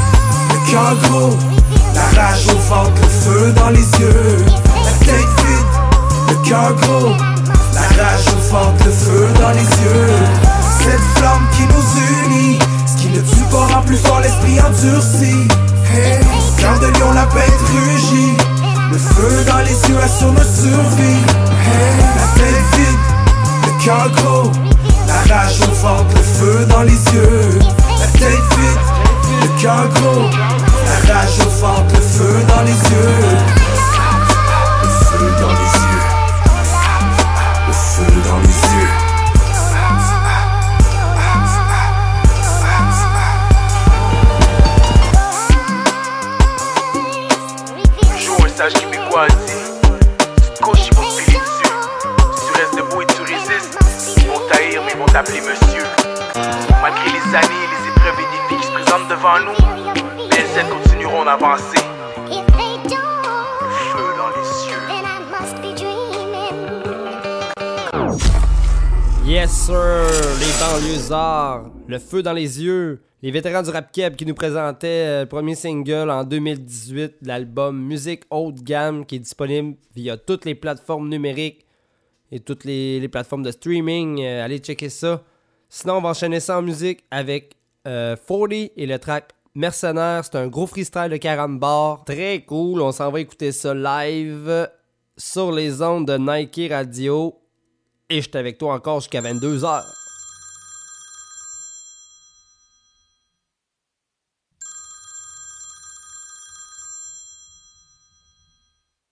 [SPEAKER 14] le cœur gros, la rage au ventre, le feu dans les yeux. La tête vide, le cœur gros, la rage au ventre, le feu dans les yeux. Cette flamme qui nous unit, qui ne tue pas rend plus fort l'esprit endurci. Hey, cœur de lion, la bête rugit, le feu dans les yeux assure notre survie. La tête vide, le cœur gros, la rage au ventre, le feu dans les yeux. La tête vide, le cœur gros, la rage au ventre, le feu dans les yeux. Le feu dans les yeux.
[SPEAKER 19] Te couches, ils vont te dessus. Tu restes debout et tu résistes, ils vont t'haïr, mais ils vont t'appeler monsieur. Malgré les années, les épreuves
[SPEAKER 32] devant nous, les ailes continueront d'avancer. Feu dans les cieux.
[SPEAKER 2] Yes sir, les banlieusards, le feu dans les yeux, les vétérans du rap keb qui nous présentaient euh, le premier single en 2018 de l'album Musique haute gamme qui est disponible via toutes les plateformes numériques et toutes les, plateformes de streaming. Euh, allez checker ça. Sinon, on va enchaîner ça en musique avec euh, 40 et le track Mercenaire. C'est un gros freestyle de 40 bars. Très cool. On s'en va écouter ça live sur les ondes de Nike Radio. Et j'étais avec toi encore jusqu'à 22h.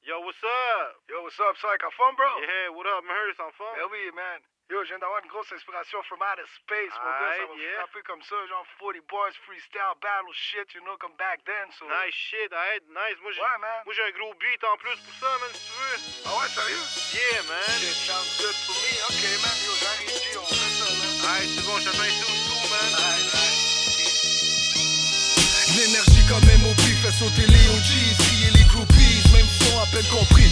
[SPEAKER 33] Yo, what's up? Yo, what's up, Psych? En forme, bro? Yeah, what up, Mahers? En forme? Ben oui, man. Yo, je viens d'avoir une grosse inspiration from outer space, mon gars. Ça va
[SPEAKER 32] yeah.
[SPEAKER 33] frapper comme ça, genre 40 boys, freestyle, battle shit, you know, comme back then, so...
[SPEAKER 32] Nice shit, arrête, nice. Moi, j'ai
[SPEAKER 33] Ouais, man.
[SPEAKER 32] moi, j'ai un gros beat en plus pour ça, man, si tu veux.
[SPEAKER 33] Ah ouais, sérieux?
[SPEAKER 32] Yeah, man.
[SPEAKER 33] Shit sounds good for me. Ok, man. Yo, j'arrive, G, on fait ça, man.
[SPEAKER 32] Alright, c'est bon, ici au tout, man.
[SPEAKER 34] L'énergie comme MOP fait sauter les OGs, crier les groupies, même son à peine compris,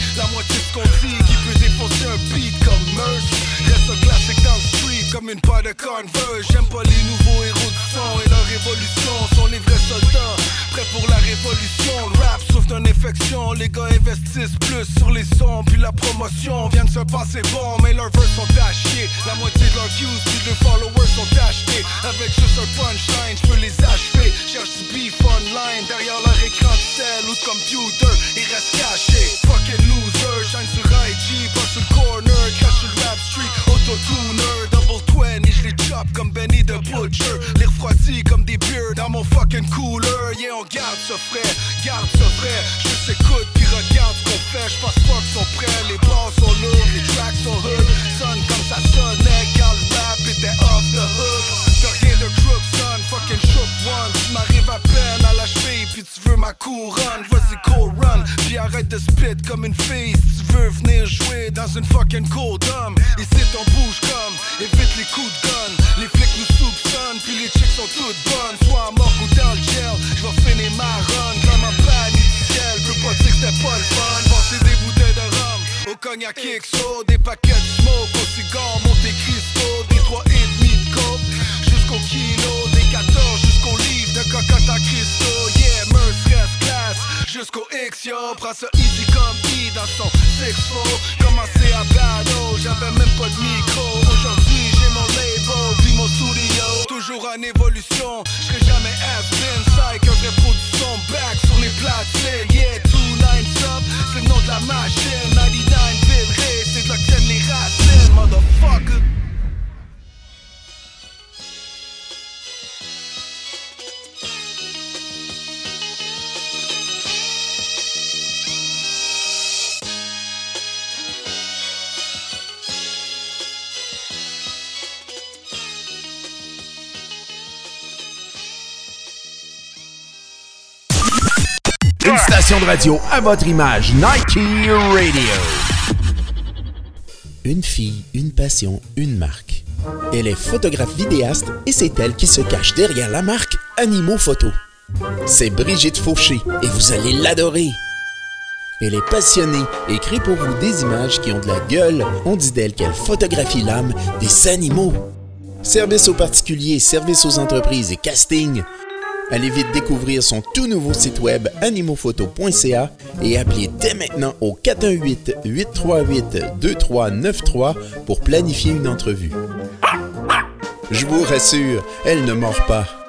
[SPEAKER 34] qu'on dit, qui peut défoncer un beat comme Merce, reste un classique dans le street comme une paire de Converse, j'aime pas les nouveaux héros du son et leur révolution. Sont les vrais soldats, prêts pour la révolution, rap souffre d'une infection, les gars investissent plus sur les sons, puis la promotion vient de se passer bon, mais leurs verses sont à la moitié de leurs views, puis leurs followers sont achetés, avec juste un punchline, je peux les achever, cherche du beef online, derrière leur écran de sel ou de computer, ils restent cachés, fucking loser, sur IG, pas sur le corner, cache le rap street, autotuner, double twin, et je les chop comme Benny the Butcher, les refroidis comme des beers dans mon fucking cooler, yeah on garde ça frais, garde ça frais, juste écoute puis regarde ce qu'on fait, je pas qu'ils sont prêts, les bars sont lourds, les tracks sont hood, ma couronne, vas-y run, puis arrête de spit comme une fille, si veux venir jouer dans une fucking cold dome, ici ton bouge comme, évite les coups de gun, les flics nous soupçonnent, puis les chicks sont toutes bonnes, soit à mort ou dans le gel, j'vais finir ma run, comme un panique du ciel, peux pas dire que c'était pas le fun, passer des bouteilles de rhum, au cognac XO, des paquets de smoke, au cigare, Monte Cristo, des trois et demi de coke, jusqu'au kilo, jusqu'au yo, prends ça easy comme E dans son 6-4, commencé à battle, j'avais même pas de micro, aujourd'hui j'ai mon label, puis mon studio, toujours en évolution, j'serai jamais has-been, psych, un vrai pro du son, back sur les platines, yeah, 2-9 up, c'est le nom de la machine, 99 ville race, c'est de tiennent les racines, motherfucker.
[SPEAKER 35] De radio à votre image, Nike Radio.
[SPEAKER 29] Une fille, une passion, une marque. Elle est photographe vidéaste et c'est elle qui se cache derrière la marque Animaux Photo. C'est Brigitte Fauché et vous allez l'adorer. Elle est passionnée et crée pour vous des images qui ont de la gueule. On dit d'elle qu'elle photographie l'âme des animaux. Service aux particuliers, service aux entreprises et casting. Allez vite découvrir son tout nouveau site web animophoto.ca et appelez dès maintenant au 418-838-2393 pour planifier une entrevue. Je vous rassure, elle ne mord pas.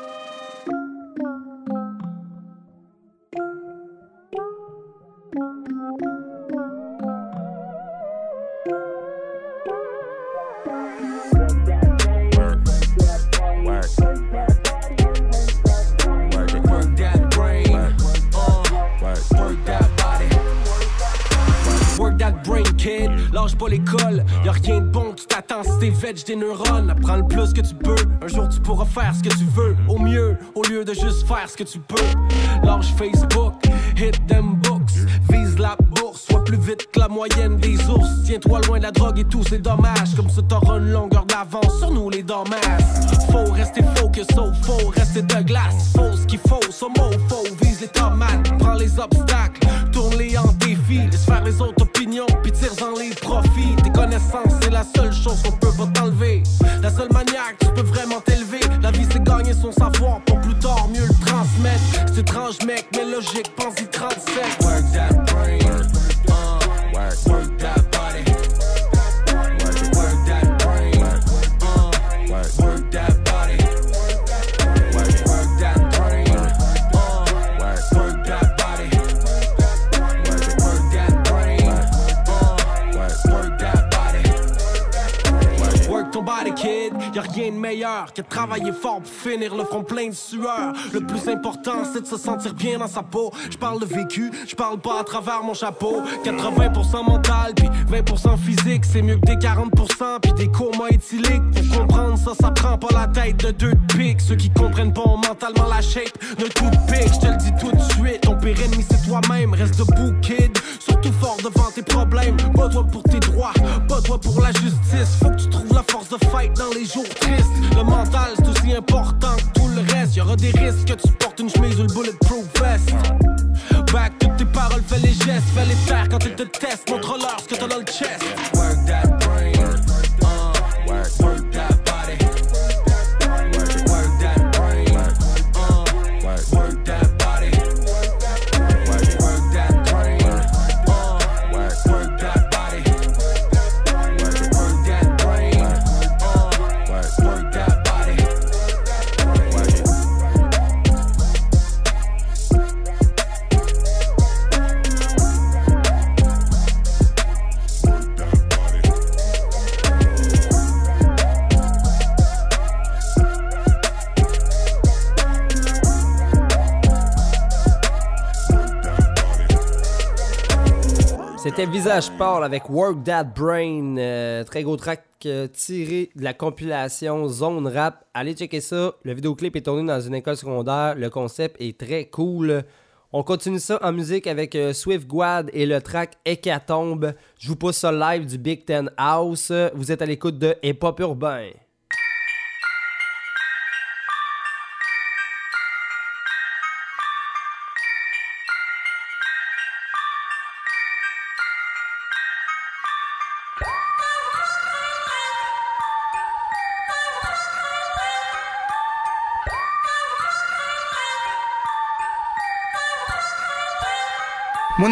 [SPEAKER 36] Pas l'école. Y'a rien de bon, tu t'attends si t'es veg des neurones. Apprends le plus que tu peux. Un jour, tu pourras faire ce que tu veux. Au mieux, au lieu de juste faire ce que tu peux. Lâche Facebook, hit them books. Vise la bourse, plus vite que la moyenne des ours. Tiens-toi loin de la drogue et tout, c'est dommage. Comme ça, t'auras une longueur d'avance sur nous, les dommages. Faut rester focus, so faux, rester de glace. Faut ce qu'il faut, son mot faux, vise les tomates. Prends les obstacles, tourne-les en défi. Laisse faire les autres opinions, puis tire-en les profits. Tes connaissances, c'est la seule chose qu'on peut pas t'enlever. La seule manière que tu peux vraiment t'élever, la vie c'est gagner son savoir pour plus tard mieux le transmettre. C'est étrange, mec, mais logique, pense-y 37. Work that brain, uh, work, that que de travailler fort pour finir le front plein de sueur. Le plus important, c'est de se sentir bien dans sa peau. Je parle de vécu, je parle pas à travers mon chapeau. 80% mental, puis 20% physique. C'est mieux que des 40%, puis des comas éthyliques. Pour comprendre ça, ça prend pas la tête de deux de pique. Ceux qui comprennent pas ont mentalement la shape de pique. Je te le dis tout de suite, ton pire ennemi c'est toi-même. Reste debout, kid. Fort devant tes problèmes. Pas toi pour tes droits, pas toi pour la justice. Faut que tu trouves la force de fight dans les jours tristes. Le mental c'est aussi important que tout le reste. Y'aura des risques que tu portes une chemise ou le bulletproof vest. Back toutes tes paroles, fais les gestes, fais les taire quand ils te testent. Montre-leur ce que t'as dans le chest. Work that brain, uh, work, work
[SPEAKER 2] C'était Visage Paul avec Work That Brain, euh, très gros track euh, tiré de la compilation Zone Rap. Allez checker ça. Le vidéoclip est tourné dans une école secondaire. Le concept est très cool. On continue ça en musique avec euh, Swift Guad et le track Hécatombe. Je vous pousse ça live du Big Ten House. Vous êtes à l'écoute de Hip Hop Urbain.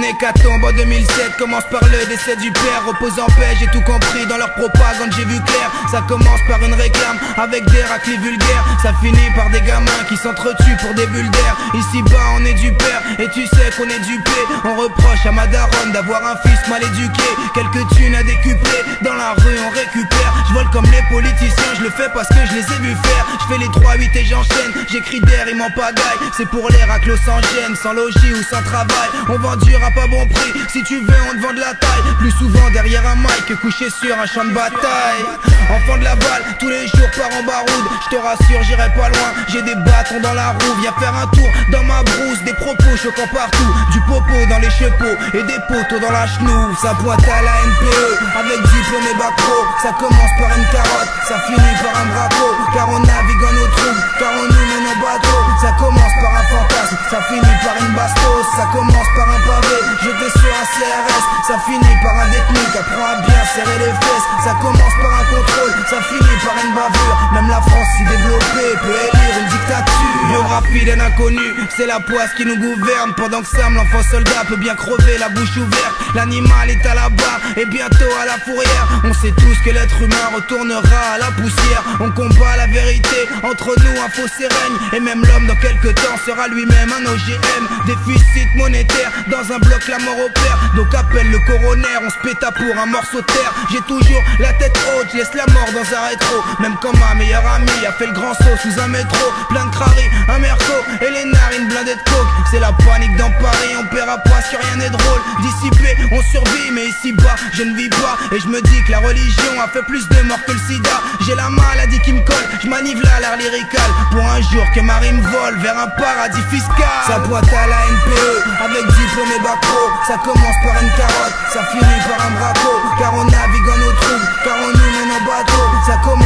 [SPEAKER 37] Hécatombe en 2007 commence par le décès du père. Repose en paix, j'ai tout compris dans leur propagande, j'ai vu clair. Ça commence par une réclame avec des raclés vulgaires. Ça finit par des gamins qui s'entretuent pour des bulles d'air Ici bas on est du père et tu sais qu'on est dupé On reproche à ma daronne d'avoir un fils mal éduqué. Quelques thunes à décupler, dans la rue on récupère. Je vole comme les politiciens, je le fais parce que je les ai vus faire. Je fais les 3-8 et j'enchaîne, j'écris d'air, ils m'en pagaille. C'est pour les raclos sans gêne, sans logis ou sans travail. On vend du rap à bon prix, si tu veux on te vend de la taille. Plus souvent derrière un mic que couché sur un champ de bataille. Enfant de la balle, tous les jours par en baroude. Je te rassure j'irai pas loin, j'ai des bâtons dans la roue Viens faire un tour. Dans ma brousse, des propos choquants partout. Du popo dans les chepeaux et des poteaux dans la chenou Ça pointe à la NPE, avec diplôme et bac pro Ça commence par une carotte, ça finit par un drapeau Car on navigue en eau trouble, car on nous mène en bateau Ça commence par un fantasme, ça finit par une bastos. Ça commence par un pavé, jeté sur un CRS Ça finit par un détenu apprend à bien serrer les fesses. Ça commence par un contrôle, ça finit par une bavure. Même la France si développée peut élire une dictature. Biographie d'un inconnu, c'est la poisse qui nous gouverne. Pendant que Sam l'enfant soldat peut bien crever la bouche ouverte. L'animal est à la barre et bientôt à la fourrière. On sait tous que l'être humain retournera à la poussière. On combat la vérité, entre nous un fossé règne Et même l'homme dans quelques temps sera lui-même un OGM Déficit monétaire, dans un bloc la mort au père Donc appelle le coroner, on se péta pour un morceau de terre J'ai toujours la tête haute, je laisse la mort dans un rétro Même quand ma meilleure amie a fait le grand saut sous un métro Plein de craries, un Merco et les narines blindées de coke. C'est la panique dans Paris, on paiera pas que rien n'est drôle. Dissipé, on survit, mais ici bas, je ne vis pas. Et je me dis que la religion a fait plus de morts que le sida. J'ai la maladie qui me colle, je manivre là l'art lyrical. Pour un jour que Marie me vers un paradis fiscal. Sa boîte à la NPE, avec diplôme et bac pro. Ça commence par une carotte, ça finit par un braco. Car on navigue en eau trouble, car on nous mène en bateau. Ça commence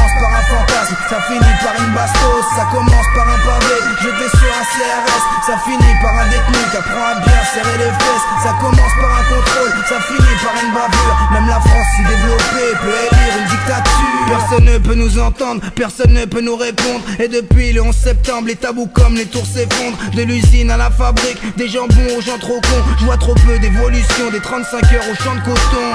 [SPEAKER 37] ça finit par une bastos. Ça commence par un pavé, jeté sur un CRS. Ça finit par un détenu qui à bien serrer les fesses. Ça commence par un contrôle, ça finit par une bavure. Même la France si développée peut élire une dictature. Personne ne peut nous entendre, personne ne peut nous répondre. Et depuis le 11 septembre, les tabous comme les tours s'effondrent. De l'usine à la fabrique, des jambons aux gens trop cons. Je vois trop peu d'évolution, des 35 heures au champ de coton.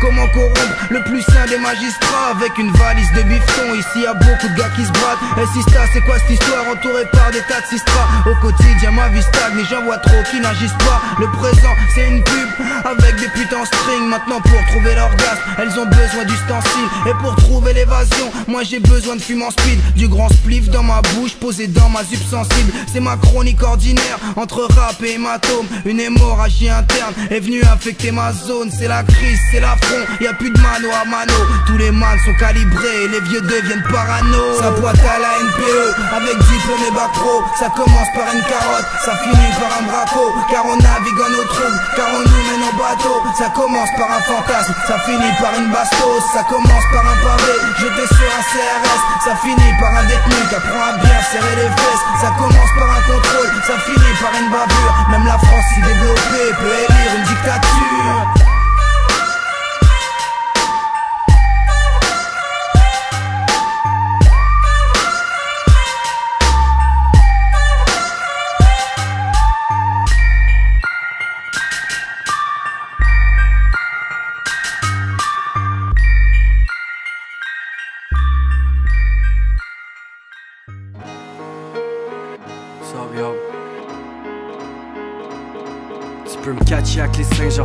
[SPEAKER 37] Comment corrompre le plus sain des magistrats avec une valise de bifton y a beaucoup de gars qui se battent. Et Sista, c'est quoi cette histoire entourée par des tas de sistras Au quotidien, ma vie stagne, mais j'en vois trop qui n'agissent pas. Le présent, c'est une pub avec des putains string. Maintenant, pour trouver l'orgasme, elles ont besoin d'ustensiles. Et pour trouver l'évasion, moi j'ai besoin de fume en speed. Du grand spliff dans ma bouche, posé dans ma subsensible. C'est ma chronique ordinaire entre rap et hématome. Une hémorragie interne est venue infecter ma zone. C'est la crise, c'est l'affront. Y a plus de mano à mano. Tous les mans sont calibrés les vieux deviennent parano. Ça boîte à la NPE avec diplôme et bac. Ça commence par une carotte, ça finit par un braco. Car on navigue en eau trouble, car on nous mène en bateau. Ça commence par un fantasme, ça finit par une bastos. Ça commence par un pavé, jeté sur un CRS. Ça finit par un détenu qui apprend à bien serrer les fesses. Ça commence par un contrôle, ça finit par une bavure. Même la France si développée peut élire une dictature.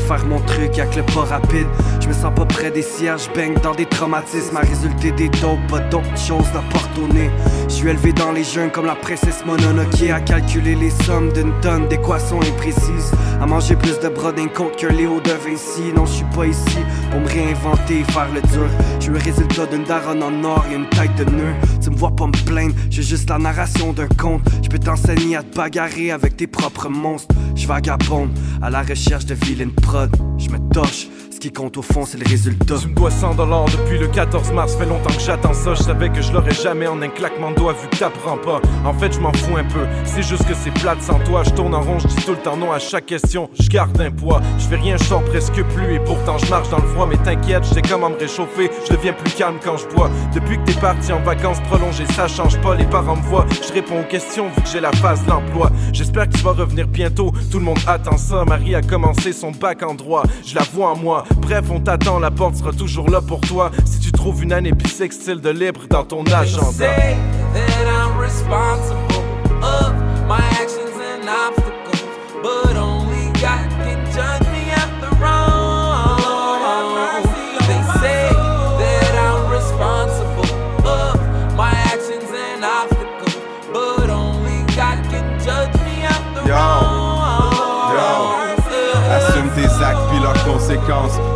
[SPEAKER 3] Faire mon truc avec le pas rapide. Je me sens pas près des je baigne dans des traumatismes. À résulter des dopes, pas d'autres choses au nez. Je suis élevé dans les jeunes comme la princesse Mononoke. À calculer les sommes d'une tonne d'équations imprécises. À manger plus de bras d'un compte qu'un Léo de Vinci. Non, je suis pas ici pour me réinventer et faire le dur. Je le résultat d'une daronne en or et une tête de nœud. Tu me vois pas me plaindre, j'ai juste la narration d'un conte. Je peux t'enseigner à te bagarrer avec tes propres monstres. Je vagabonde à la recherche de vilaines Je me torche. Ce qui compte au fond, c'est le résultat.
[SPEAKER 38] Tu me dois 100 dollars depuis le 14 mars, fait longtemps que j'attends ça. Je savais que je l'aurais jamais en un claquement de doigts vu que t'apprends pas. En fait, je m'en fous un peu. C'est juste que c'est plate sans toi. Je tourne en rond, je dis tout le temps non à chaque question. Je garde un poids. Je fais rien, je sors presque plus. Et pourtant, je marche dans le froid. Mais t'inquiète, je sais comment me réchauffer. Je deviens plus calme quand je bois. Depuis que t'es parti en vacances prolongées, ça change pas. Les parents me voient. Je réponds aux questions vu que j'ai la phase de l'emploi. J'espère que tu vas revenir bientôt. Tout le monde attend ça. Marie a commencé son bac en droit. Je la vois en moi. Bref, on t'attend la porte sera toujours là pour toi si tu trouves une année bisextile de libre dans ton agenda.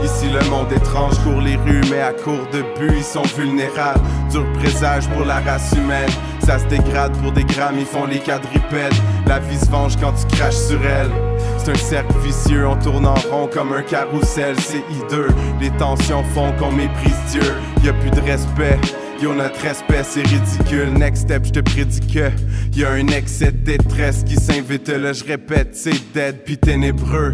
[SPEAKER 15] Ici le monde étrange court les rues, mais à court de but, ils sont vulnérables. Dur présage pour la race humaine. Ça se dégrade pour des grammes, ils font les quadrupèdes. La vie se venge quand tu craches sur elle. C'est un cercle vicieux, on tourne en rond comme un carrousel, c'est hideux. Les tensions font qu'on méprise Dieu. Y a plus de respect. Yo, notre respect, c'est ridicule. Next step, je te prédis que y a un excès de détresse qui s'invite. Là, je répète, c'est dead pis ténébreux.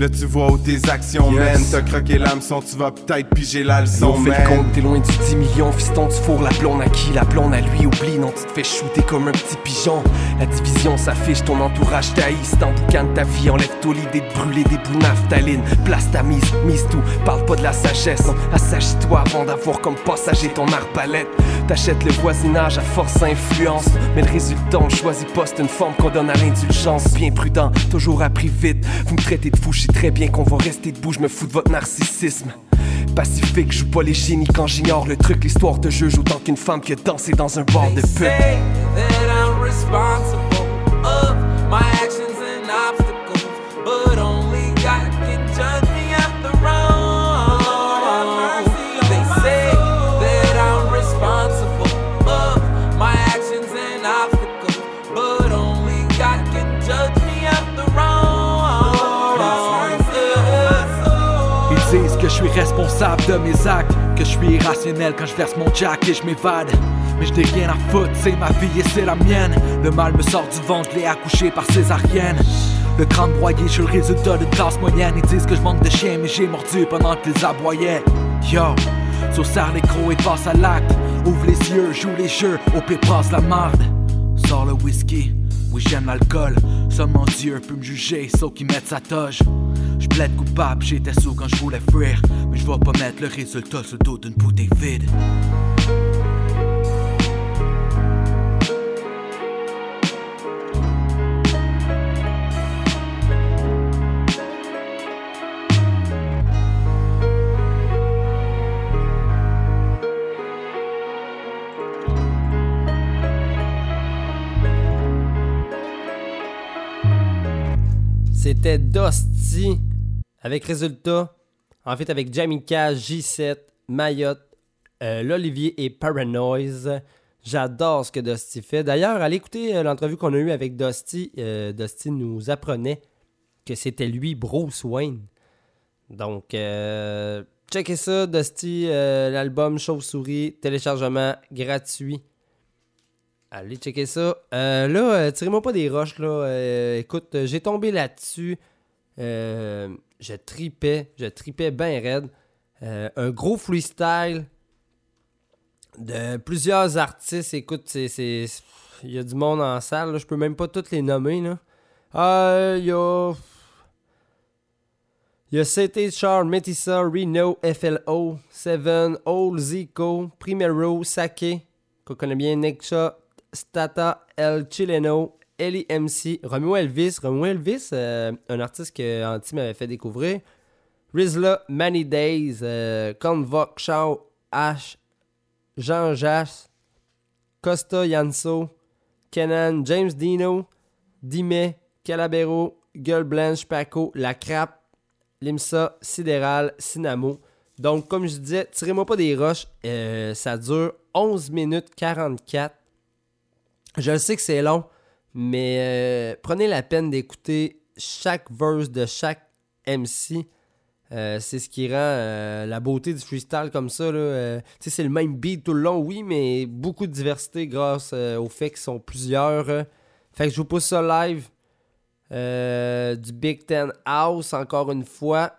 [SPEAKER 15] Là, tu vois où tes actions
[SPEAKER 3] Yes.
[SPEAKER 15] mènent. T'as croqué l'hameçon, tu vas peut-être piger la leçon, man.
[SPEAKER 3] le compte, t'es loin du 10 millions, fiston, tu fourres la blonde à qui? La blonde à lui, oublie, non, tu te fais shooter comme un petit pigeon. La division s'affiche, ton entourage taillis, c'est en boucan de ta vie, enlève-toi l'idée de brûler des bouts naphtaline. Place ta mise, mise tout, parle pas de la sagesse, non, assagis-toi avant d'avoir comme passager ton arbalète. T'achètes le voisinage à force influence, mais le résultat, on choisit c'est une forme qu'on donne à l'indulgence. Bien prudent, toujours appris vite, vous me traitez de fou, je sais très bien qu'on va rester debout, je me fous de votre narcissisme. Pacifique, joue pas les génies quand j'ignore le truc. L'histoire te juge autant qu'une femme qui a dansé dans un bar de pute.
[SPEAKER 19] Suis responsable de mes actes, que je suis irrationnel quand je verse mon jack et je m'évade. Mais je n'ai rien à foutre, c'est ma vie et c'est la mienne. Le mal me sort du ventre, je l'ai accouché par césarienne. Le crâne broyé, je suis le résultat de classe moyenne. Ils disent que je manque de chien, mais j'ai mordu pendant qu'ils aboyaient. Yo, sur serre les crocs et passe à l'acte. Ouvre les yeux, joue les jeux, au passe la marde. Sors le whisky, oui j'aime l'alcool. Seulement Dieu peut me juger, sauf qu'il mette sa toge. Je plaide coupable, j'étais sous quand je voulais fuir. Mais je vais pas mettre le résultat sur le dos d'une bouteille vide.
[SPEAKER 2] C'était Dusty avec résultat. En fait, avec Jamaica, J7, Mayotte, euh, l'Olivier et Paranoise. J'adore ce que Dusty fait. D'ailleurs, allez écouter euh, l'entrevue qu'on a eue avec Dusty. Euh, Dusty nous apprenait que c'était lui, Bruce Wayne. Donc, euh, checkez ça, Dusty, l'album Chauve-souris, téléchargement gratuit. Allez checker ça. Euh, là, euh, tirez-moi pas des roches, là. Euh, écoute, euh, j'ai tombé là-dessus. Je tripais, je tripais bien raide. Un gros freestyle de plusieurs artistes. Écoute, c'est, il y a du monde en salle. Là. Je peux même pas tous les nommer. Là. Il y a. Il y a CT Char, Metissa, Reno, FLO, Seven, Old Zico, Primero, Sake, qu'on connaît bien, Nexa, Stata, El Chileno, Ellie MC, Romeo Elvis. Romeo Elvis, euh, un artiste que Anti m'avait fait découvrir. Rizla, Many Days, euh, Convoc, Ash, Jean Jas, Costa Yanso, Kenan, James Dino, Dime, Calabero, Gueule Blanche, Paco, La Crap, Limsa, Sidéral, Cinamo. Donc, comme je disais, tirez-moi pas des roches. euh, ça dure 11 minutes 44. Je sais que c'est long, mais euh, prenez la peine d'écouter chaque verse de chaque MC. Euh, c'est ce qui rend euh, la beauté du freestyle comme ça. c'est le même beat tout le long, oui, mais beaucoup de diversité grâce au fait qu'ils sont plusieurs. Fait que je vous pousse ça live. Du Big Ten House, encore une fois.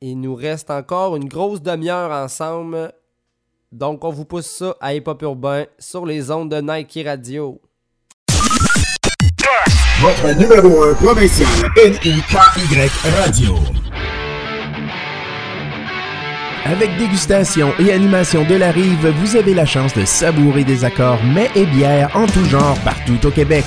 [SPEAKER 2] Il nous reste encore une grosse demi-heure ensemble. Donc, on vous pousse ça à Hip Hop Urbain sur les ondes de Nike Radio.
[SPEAKER 39] Votre numéro 1 provincial NIKY Radio.
[SPEAKER 29] Avec dégustation et animation de la rive, vous avez la chance de savourer des accords mets et bières en tout genre partout au Québec.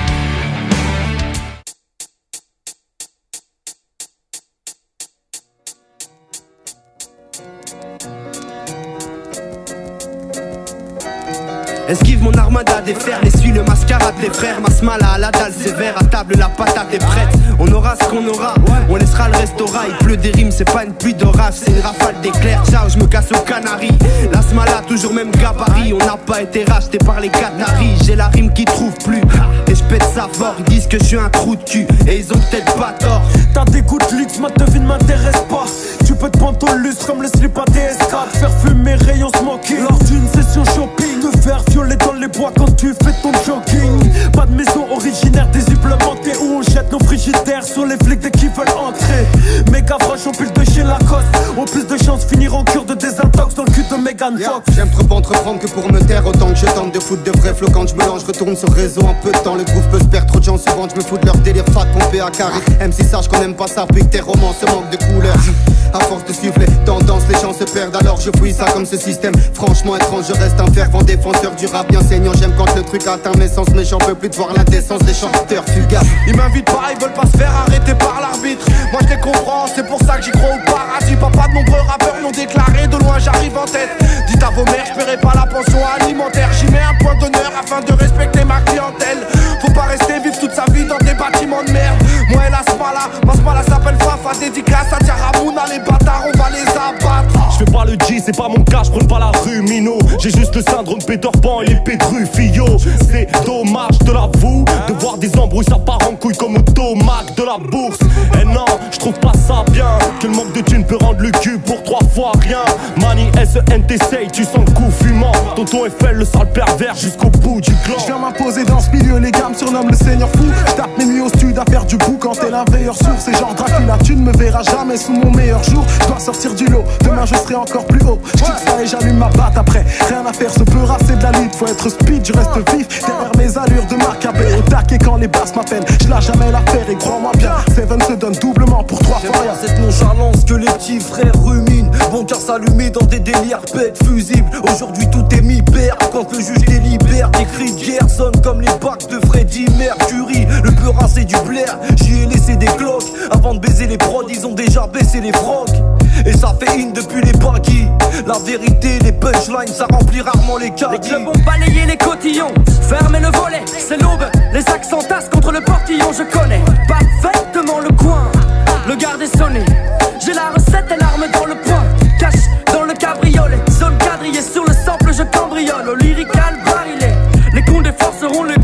[SPEAKER 40] Esquive mon armada des fers, essuie le mascara des frères Masmala à la dalle sévère, à table la patate est prête. On aura ce qu'on aura, on laissera le restaurant Il pleut des rimes, c'est pas une pluie d'orage, c'est une rafale d'éclairs Ciao, je me casse aux Canaries. La smala, toujours même gabarit. On n'a pas été racheté par les Qataris. J'ai la rime qui trouve plus pète sa fort, ils disent que je suis un trou de cul Et ils ont peut-être pas tort
[SPEAKER 3] T'as des coups de luxe, ma devine ne m'intéresse pas. Tu peux te prendre ton lustre comme le slip à DS4. Faire fumer rayon smoking lors d'une session shopping. Te faire violer dans les bois quand tu fais ton jogging. Pas de maison originaire désuplementée où on jette nos frigidaires sur les flics dès qu'ils veulent entrer. Méga fraîche au pull de chez Lacoste. Au plus de chances finir en cure de désintox dans le cul de Megan Fox.
[SPEAKER 40] J'aime trop entreprendre que pour me taire Autant que je tente de foutre de vrais flots Quand je me lance, je retourne sur réseau en peu de temps Le groove peut se perdre, trop de gens souvent. Je me fous de leur délire fat pompé à carré. MC sache qu'on aime pas ça Puis que tes romans se manquent de couleurs à force de suivre les tendances, les gens se perdent. Alors je fouille ça comme ce système. Franchement étrange, je reste un fervent défenseur du rap enseignant J'aime quand le truc atteint mes sens Mais j'en peux plus de voir l'indécence des chanteurs fugaces.
[SPEAKER 14] Ils m'invitent pas, ils veulent pas se faire arrêter par l'arbitre. Moi je les comprends, c'est pour ça que j'y crois au paradis. Papa de nombreux rappeurs l'ont déclaré, la
[SPEAKER 41] bourse. Et non, je trouve pas ça bien. Que le manque de thunes peut rendre le cul pour trois fois rien. Mani S-E-N-T-C, tu sens le coup fumant. Tonton FL, le sale pervers jusqu'au bout du clan.
[SPEAKER 42] Je viens m'imposer dans ce milieu, les gars me surnomment le seigneur fou. Je tape mes nuits au stud à faire du bout quand t'es la meilleure source. Et genre Dracula, tu ne me verras jamais sous mon meilleur jour. Je dois sortir du lot, demain je serai encore plus haut. Je ça et j'allume ma batte après. Rien à faire, ce peu c'est de la lutte. Faut être speed, je reste vif. Derrière mes allures de macabé. Au taquet quand les basses m'appellent. Je lâche jamais l'affaire et crois-moi bien. Seven se donne doublement pour trois fois rien.
[SPEAKER 23] cette nonchalance que les petits frères ruminent. Bon cœur s'allumer dans des délires bêtes fusibles. Aujourd'hui tout est mis père quand le juge délibère. Des cris de guerre sonnent comme les bacs de Freddy Mercury. Le peu c'est du blair. J'y ai laissé des cloques. Avant de baiser les prods, ils ont déjà baissé les frocs. Et ça fait in depuis les banquis La vérité, les punchlines, ça remplit rarement les cas.
[SPEAKER 3] Les clubs ont balayé les cotillons. Fermez le volet, c'est l'aube. Les accents tassent contre le portillon Je connais parfaitement le coin. Le garde est sonné. J'ai la recette et l'arme dans le poing. Cache dans le cabriolet. Zone quadrillée sur le sample je cambriole. Au lyrical barilé Les cons déforceront le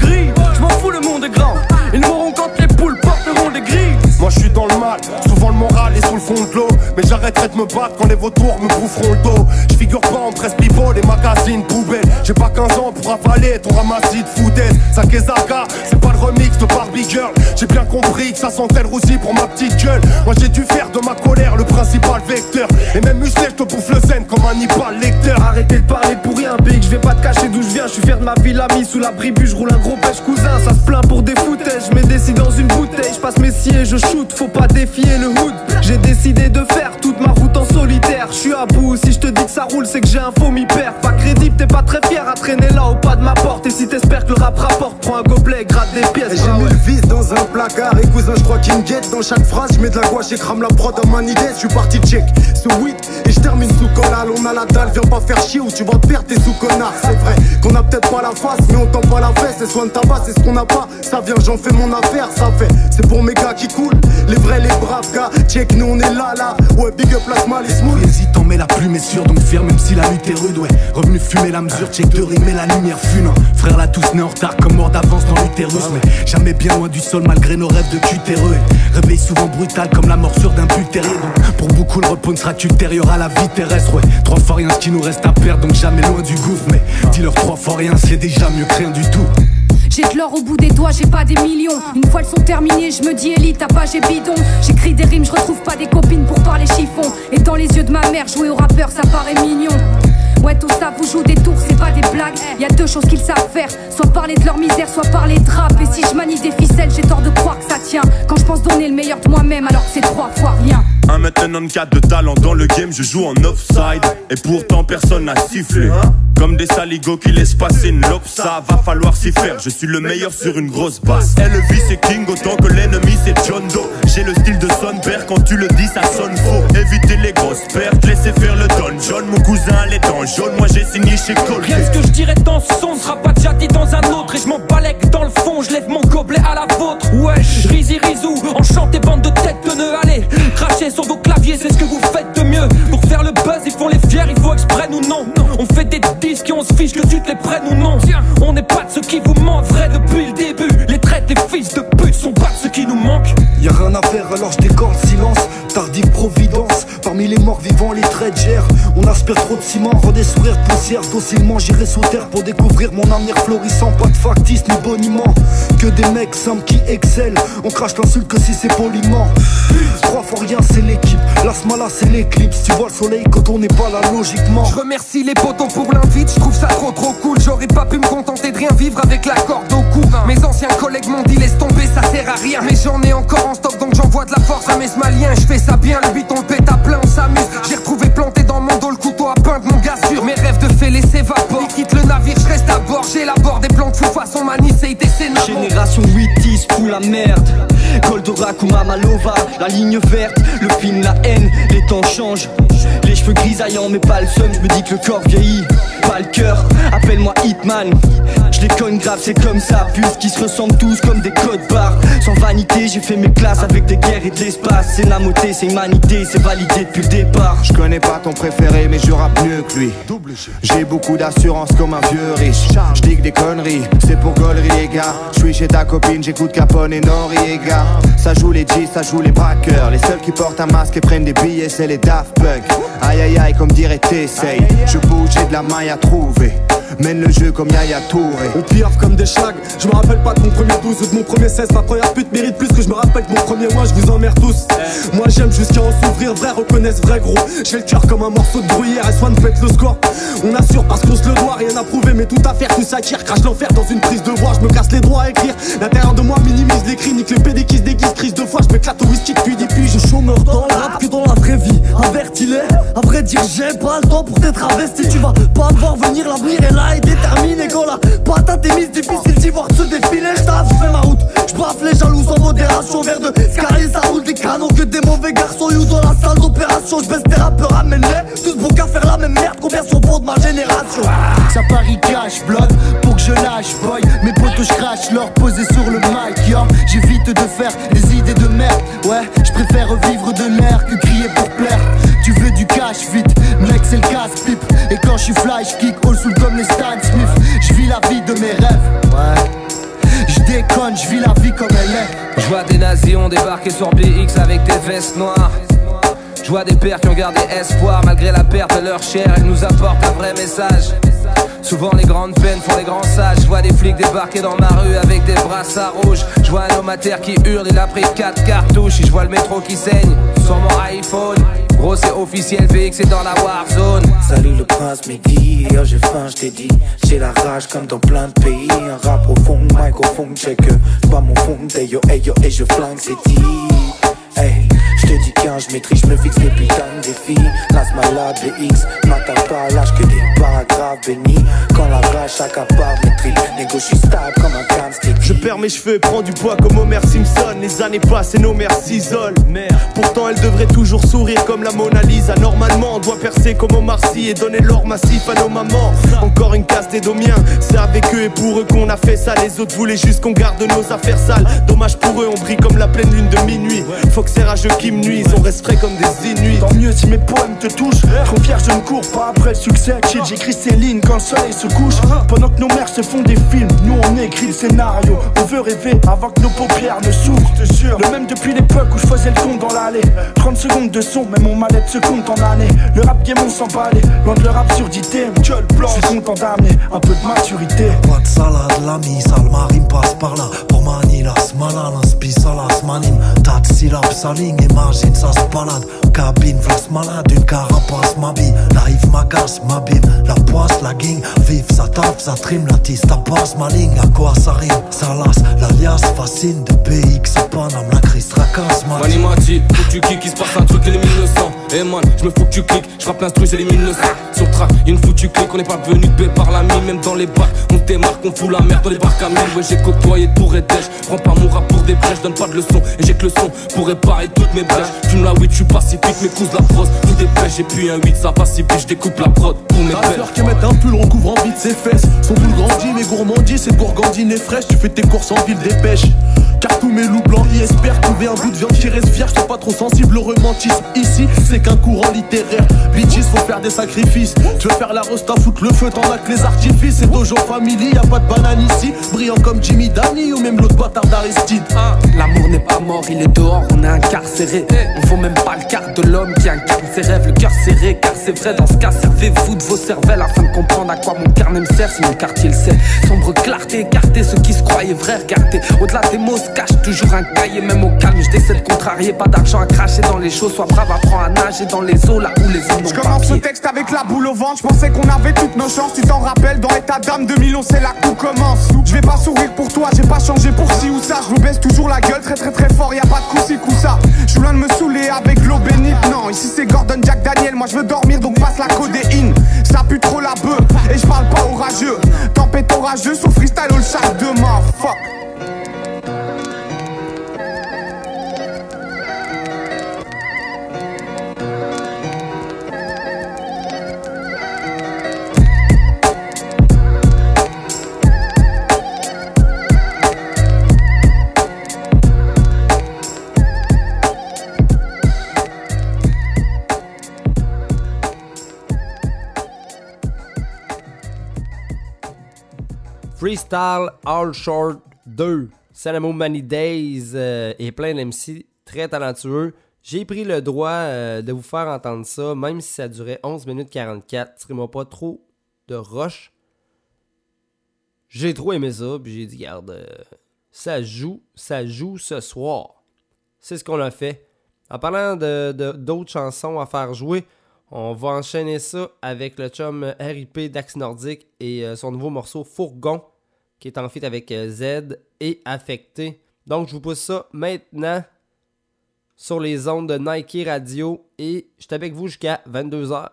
[SPEAKER 3] le
[SPEAKER 41] mal, souvent le moral est sous le fond de l'eau mais j'arrêterai de me battre quand les vautours me boufferont le dos. Je figure pas en presse pivot, les magazines poubelles. J'ai pas 15 ans pour avaler ton ramassis de foutaise. Sakezaka, c'est pas le remix de Barbie Girl. J'ai bien compris que ça sentait le roussi pour ma petite gueule. Moi j'ai dû faire de ma colère le principal vecteur. Et même musclé, je te bouffe le comme un Nipal lecteur.
[SPEAKER 23] Arrêtez de parler pour rien, big. Je vais pas te cacher d'où je viens. Je suis fier de ma ville amie sous la bribu. Je roule un gros pêche cousin. Ça se plaint pour des foutages. Je mets des dans une bouteille. Je passe mes et je shoot. Faut pas défier le hood. J'ai décidé de faire toute ma route en solitaire. Je suis à bout, si je te dis que ça roule, c'est que j'ai un faux mi-père. Pas crédible, t'es pas très fier à traîner là au pas de ma porte. Et si t'espères que le rap rapporte, prends un gobelet, des pièces.
[SPEAKER 41] J'ai mis le vis dans un placard, et cousin, je crois qu'il me guette. Dans chaque phrase, je mets de la gouache et crame la prod à man idée. Je suis parti check ce weed et je termine sous collal. On a la dalle, viens pas faire chier ou tu vas te perdre tes sous connard. C'est vrai qu'on a peut-être pas la face, mais on tend pas la fesse. Et soin de tabac, c'est ce qu'on a pas. Ça vient, j'en fais mon affaire, ça fait. C'est pour mes gars qui coulent, les vrais, les braves gars. Check, nous on est là, là. Ouais, big up la smile smooth.
[SPEAKER 23] Hésitant, mais la plume est sûre, donc fier, même si la lutte est rude, ouais. Revenu fumer la mesure, check de rimer, la lumière fune. Frère, là, tous nés en retard, comme mort d'avance dans l'utérus, mais jamais bien loin du sol, malgré nos rêves de cutéreux. Réveil souvent brutal, comme la morsure d'un. Donc, pour beaucoup, le repos ne sera qu'ultérieur à la vie terrestre, ouais. Trois fois rien, ce qui nous reste à perdre, donc jamais loin du gouffre. Mais dis-leur trois fois rien, c'est déjà mieux que rien du tout.
[SPEAKER 43] J'ai de l'or au bout des doigts, j'ai pas des millions. Une fois elles sont terminées, je me dis élite, t'as pas j'ai bidon. J'écris des rimes, je retrouve pas des copines pour parler chiffon. Et dans les yeux de ma mère, jouer au rappeur, ça paraît mignon. Ouais, tout ça vous joue des tours, c'est pas des blagues. Y a deux choses qu'ils savent faire soit parler de leur misère, soit parler de rap. Et si je manie des ficelles, j'ai tort de croire que ça tient. Quand je pense donner le meilleur de moi-même, alors que c'est trois fois rien.
[SPEAKER 44] Un maintenant 4 de talent dans le game, je joue en offside. Et pourtant personne n'a sifflé. Comme des saligots qui laissent passer une lope, ça va falloir s'y faire. Je suis le meilleur sur une grosse basse. Elvis c'est King autant que l'ennemi c'est John Doe. J'ai le style de Sonberg, quand tu le dis ça sonne faux. Évitez les grosses pertes, laissez faire le Don John. Mon cousin est dans jaune, moi j'ai signé chez Cole.
[SPEAKER 3] Rien ce que je dirais dans ce son? Sera pas déjà dit dans un autre. Et je m'en balèque dans le fond, je lève mon gobelet à la vôtre. Wesh, Rizy Rizou, enchanté bande de têtes de nœuds. Allez, crachez sur vos claviers, c'est ce que vous faites de mieux. Pour faire le buzz, ils font les fiers, il faut exprès ou non. On fait des disques et on se fiche que tu te les prennes ou non. On n'est pas de ceux qui vous mentent vrai depuis le début. Les traites, les fils de pute sont pas de ceux qui nous manquent.
[SPEAKER 23] Y a rien à faire alors je décore le silence. Tardive providence, parmi les morts vivants, les traits. On aspire trop de ciment, rend poussière. Docilement j'irai sous terre pour découvrir mon avenir florissant. Pas de factice ni boniment, que des mecs simples qui excellent. On crache l'insulte que si c'est poliment. Trois fois rien, c'est l'équipe. La smala, c'est l'éclipse. Tu vois le soleil quand on n'est pas là logiquement.
[SPEAKER 3] Je remercie les potos pour l'invite, je trouve ça trop trop cool. J'aurais pas pu me contenter de rien vivre avec la corde au cou. Mes anciens collègues m'ont dit laisse tomber, ça sert à rien. Mais j'en ai encore en stock donc j'envoie de la force à mes smaliens. Je fais ça bien, le beat on pète à plein, on s'amuse. J'ai retrouvé planté dans mon dos le couteau à peindre mon gars sûr. Mes rêves de fêlés s'évaporent. Ils quittent le navire, je reste à bord. J'élabore des plans de fou façon Manis et des
[SPEAKER 23] Génération 8-10 pour la merde. Goldorak ou Mamalova, la ligne verte, le film, la haine, les
[SPEAKER 45] temps change. Les cheveux grisaillants, mais pas le seum. Je me dis que le corps vieillit, pas le cœur. Appelle-moi Hitman. Je les cogne grave, c'est comme ça. Plus qui se ressemblent tous comme des codes barres. Sans vanité, j'ai fait mes classes avec des guerres et de l'espace. C'est la moté, c'est humanité, c'est validé depuis le départ.
[SPEAKER 46] Je connais pas ton préféré, mais je rappe mieux que lui. J'ai beaucoup d'assurance comme un vieux riche. Je dis que des conneries, c'est pour gaulerie les gars. Je suis chez ta copine, j'écoute Capone et Noriega. Ça joue les G, ça joue les braqueurs. Les seuls qui portent un masque et prennent des billets, c'est les Daft Punk. Aïe aïe aïe, comme dirait t'essaye. Je bouge, j'ai de la maille à trouver. Mène le jeu comme Yaya Touré.
[SPEAKER 23] On piaffe comme des schlags. Je me rappelle pas de mon premier 12 ou de mon premier 16. Ma première pute mérite plus que je me rappelle de mon premier mois. Je vous emmerde tous. Moi j'aime jusqu'à en s'ouvrir. Vrai reconnaissent vrai gros. J'ai le cœur comme un morceau de bruyère. Et soin de faites le score. On assure parce qu'on se le doit. Rien à prouver, mais tout à faire. Tout s'acquiert. Crache l'enfer dans une prise de voix. Je me casse les droits à écrire. L'intérieur de moi minimise les cris. Nique le PD qui se déguise. Crise de fois. Je m'éclate au whisky depuis des puis Je chômeur dans le rap que dans la vraie vie. Avertis-les. Vrai dire, j'ai pas le temps pour t'être investi. Tu vas pas me voir venir. L'avenir est là et déterminé. Quand la patate est mise, difficile d'y voir se défiler. J'taffe, j'fais ma route. J'braffe les jaloux sans modération. Vers de Sky, ça roule des canons que des mauvais garçons. You dans la salle d'opération. J'baisse tes rappeurs, amène-les. Tous bons qu'à faire la même merde. Combien sont bons de ma génération?
[SPEAKER 14] Ça parie cash, blood, pour que je lâche, boy. Mes potos, je crache, leur poser sur le mic, yo. J'évite de faire des idées de merde, ouais. Je préfère vivre de l'air que crier pour plaire. Tu veux du cash, vite, mec, c'est le casse-pipe. Et quand je suis fly, je kick all soul comme les Stan Smith. Je vis la vie de mes rêves, ouais. Je déconne, je vis la vie comme elle est.
[SPEAKER 47] Je vois des nazis ont débarqué sur BX avec des vestes noires. Je vois des pères qui ont gardé espoir malgré la perte de leur chair. Ils nous apportent un vrai message. Souvent les grandes peines font les grands sages. Je vois des flics débarquer dans ma rue avec des brassards rouges. Je vois un homme à terre qui hurle, il a pris 4 cartouches. Et je vois le métro qui saigne sur mon iPhone. Gros c'est officiel, VX est dans la warzone.
[SPEAKER 48] Salut le prince midi, oh j'ai faim, je t'ai dit J'ai la rage comme dans plein de pays Un rap au fond, microphone, check Pas mon fond, hey yo, hey yo, et je flingue, c'est dit Hey, je je maîtrise, je me fixe des putains de défis Lance malade, les X, m'attends pas à l'âge que des paragraphes bénis Quand la rage s'accapare mes tripes, négo je suis stable comme un can
[SPEAKER 49] Je perds mes cheveux et prends du poids comme Homer Simpson. Les années passent et nos mères s'isolent. Pourtant, elle devrait toujours sourire comme la Mona Lisa. Normalement, on doit percer comme Omar Sy et donner l'or massif à nos mamans. Encore une casse des domiens. C'est avec eux et pour eux qu'on a fait ça. Les autres voulaient juste qu'on garde nos affaires sales. Dommage pour eux, on brille comme la pleine lune de minuit. Faut que ces rageux qui me nuisent, on reste frais comme des inuits.
[SPEAKER 14] Tant mieux si mes poèmes te touchent. Trop fier, je ne cours pas après le succès. Chill, j'écris ces lignes quand le soleil se couche. Pendant que nos mères se font des films, nous on écrit le scénario. On veut rêver avant que nos paupières ne s'ouvrent. Le même depuis l'époque où je faisais le compte dans l'allée. 30 secondes de son, mais mon mallette se compte en années. Le rap game, on s'en balait. Loin de leur absurdité, mon gueule blanc. Je suis content d'amener un peu de maturité.
[SPEAKER 50] Pas de salade, l'ami, sale marine passe par là. Pour manilas, malanas, pisalas, manim. Tas de syllabes, sa ligne, imagine, ça se balade. Cabine, flash malade, une carapace, ma bille. Live, ma casse, ma bine. La poisse, la gang, vive, ça tape, ça trime, la tisse, ta passe, ma ligne. À quoi ça rime, ça lasse, l'alias fascine. De BX, Paname, la crise tracasse, ma
[SPEAKER 17] Man, il m'a dit, faut que tu kicks, il se passe un truc, il est 1900. Eh man, je me fous que tu cliques, je rappe l'instru, j'ai les 1900. Sur le track, y'a une foutue clique, on est pas venu de par la mine, même dans les bacs. On démarque, on fout la merde dans les barques à mine. Ouais, j'ai côtoyé tout et dèche. Prends pas mon rap pour des brèches, donne pas de leçons. Et j'ai que le son pour réparer toutes mes brèches. Tu me la weed, je suis pacifique, mes couses la prose. Tout dépêche, et puis un 8, ça va si vite, je découpe la prod pour mes.
[SPEAKER 23] Rasseurs qui mettent un pull recouvrant vite ses fesses. Sont tout grandis mais gourmandis c'est gourgandine et fraîche. Tu fais tes courses en ville dépêche Car tous mes loups blancs y espèrent trouver un bout de viande qui reste vierge Sois pas trop sensible au romantisme Ici. C'est qu'un courant littéraire. Bitches faut faire des sacrifices. Tu veux faire la rosta foutre le feu t'en as que les artifices. C'est Dojo Family y a pas de banane ici. Brillant comme Jimmy Danny ou même l'autre bâtard d'Aristide.
[SPEAKER 3] L'amour n'est pas mort, il est dehors, on est incarcéré. On faut même pas le quart de l'homme qui incarne ses rêves, le cœur serré. Car c'est vrai, dans ce cas, servez-vous de vos cervelles afin de comprendre à quoi mon carnet me sert. Si mon quartier le sait, sombre clarté, écarté ceux qui se croyaient vrais, regardez. Au-delà des mots se cache toujours un cahier, même au calme. Je décide de contrarier, pas d'argent à cracher dans les choses. Sois brave, apprends à nager dans les eaux là où les hommes
[SPEAKER 51] Je commence ce texte avec la boule au ventre, je pensais qu'on avait toutes nos chances, tu t'en rappelles, dans l'état d'âme 2011 c'est là tout commence. Je vais pas sourire pour toi, j'ai pas changé pour ci ou ça, je baisse toujours la gueule très très très fort, y a pas de coup ci coup ça. Je suis loin de me saouler avec l'eau bénite, non, ici c'est Gordon Jack Daniel, moi je veux dormir donc passe la codéine. Ça pue trop la bœuf, et je parle pas orageux. Tempête orageux sur freestyle all chaque demain, fuck.
[SPEAKER 2] Freestyle All Short 2. Salamo Many Days euh, et plein d'MC très talentueux. J'ai pris le droit euh, de vous faire entendre ça, même si ça durait 11 minutes 44. Tirez-moi pas trop de rush. J'ai trop aimé ça, puis j'ai dit, garde, euh, ça joue, ça joue ce soir. C'est ce qu'on a fait. En parlant de- d'autres chansons à faire jouer, on va enchaîner ça avec le chum RIP d'Axe Nordique et euh, son nouveau morceau Fourgon, qui est en feat avec euh, Z et Affecté. Donc je vous pousse ça maintenant sur les ondes de Nike Radio et je suis avec vous jusqu'à 22h.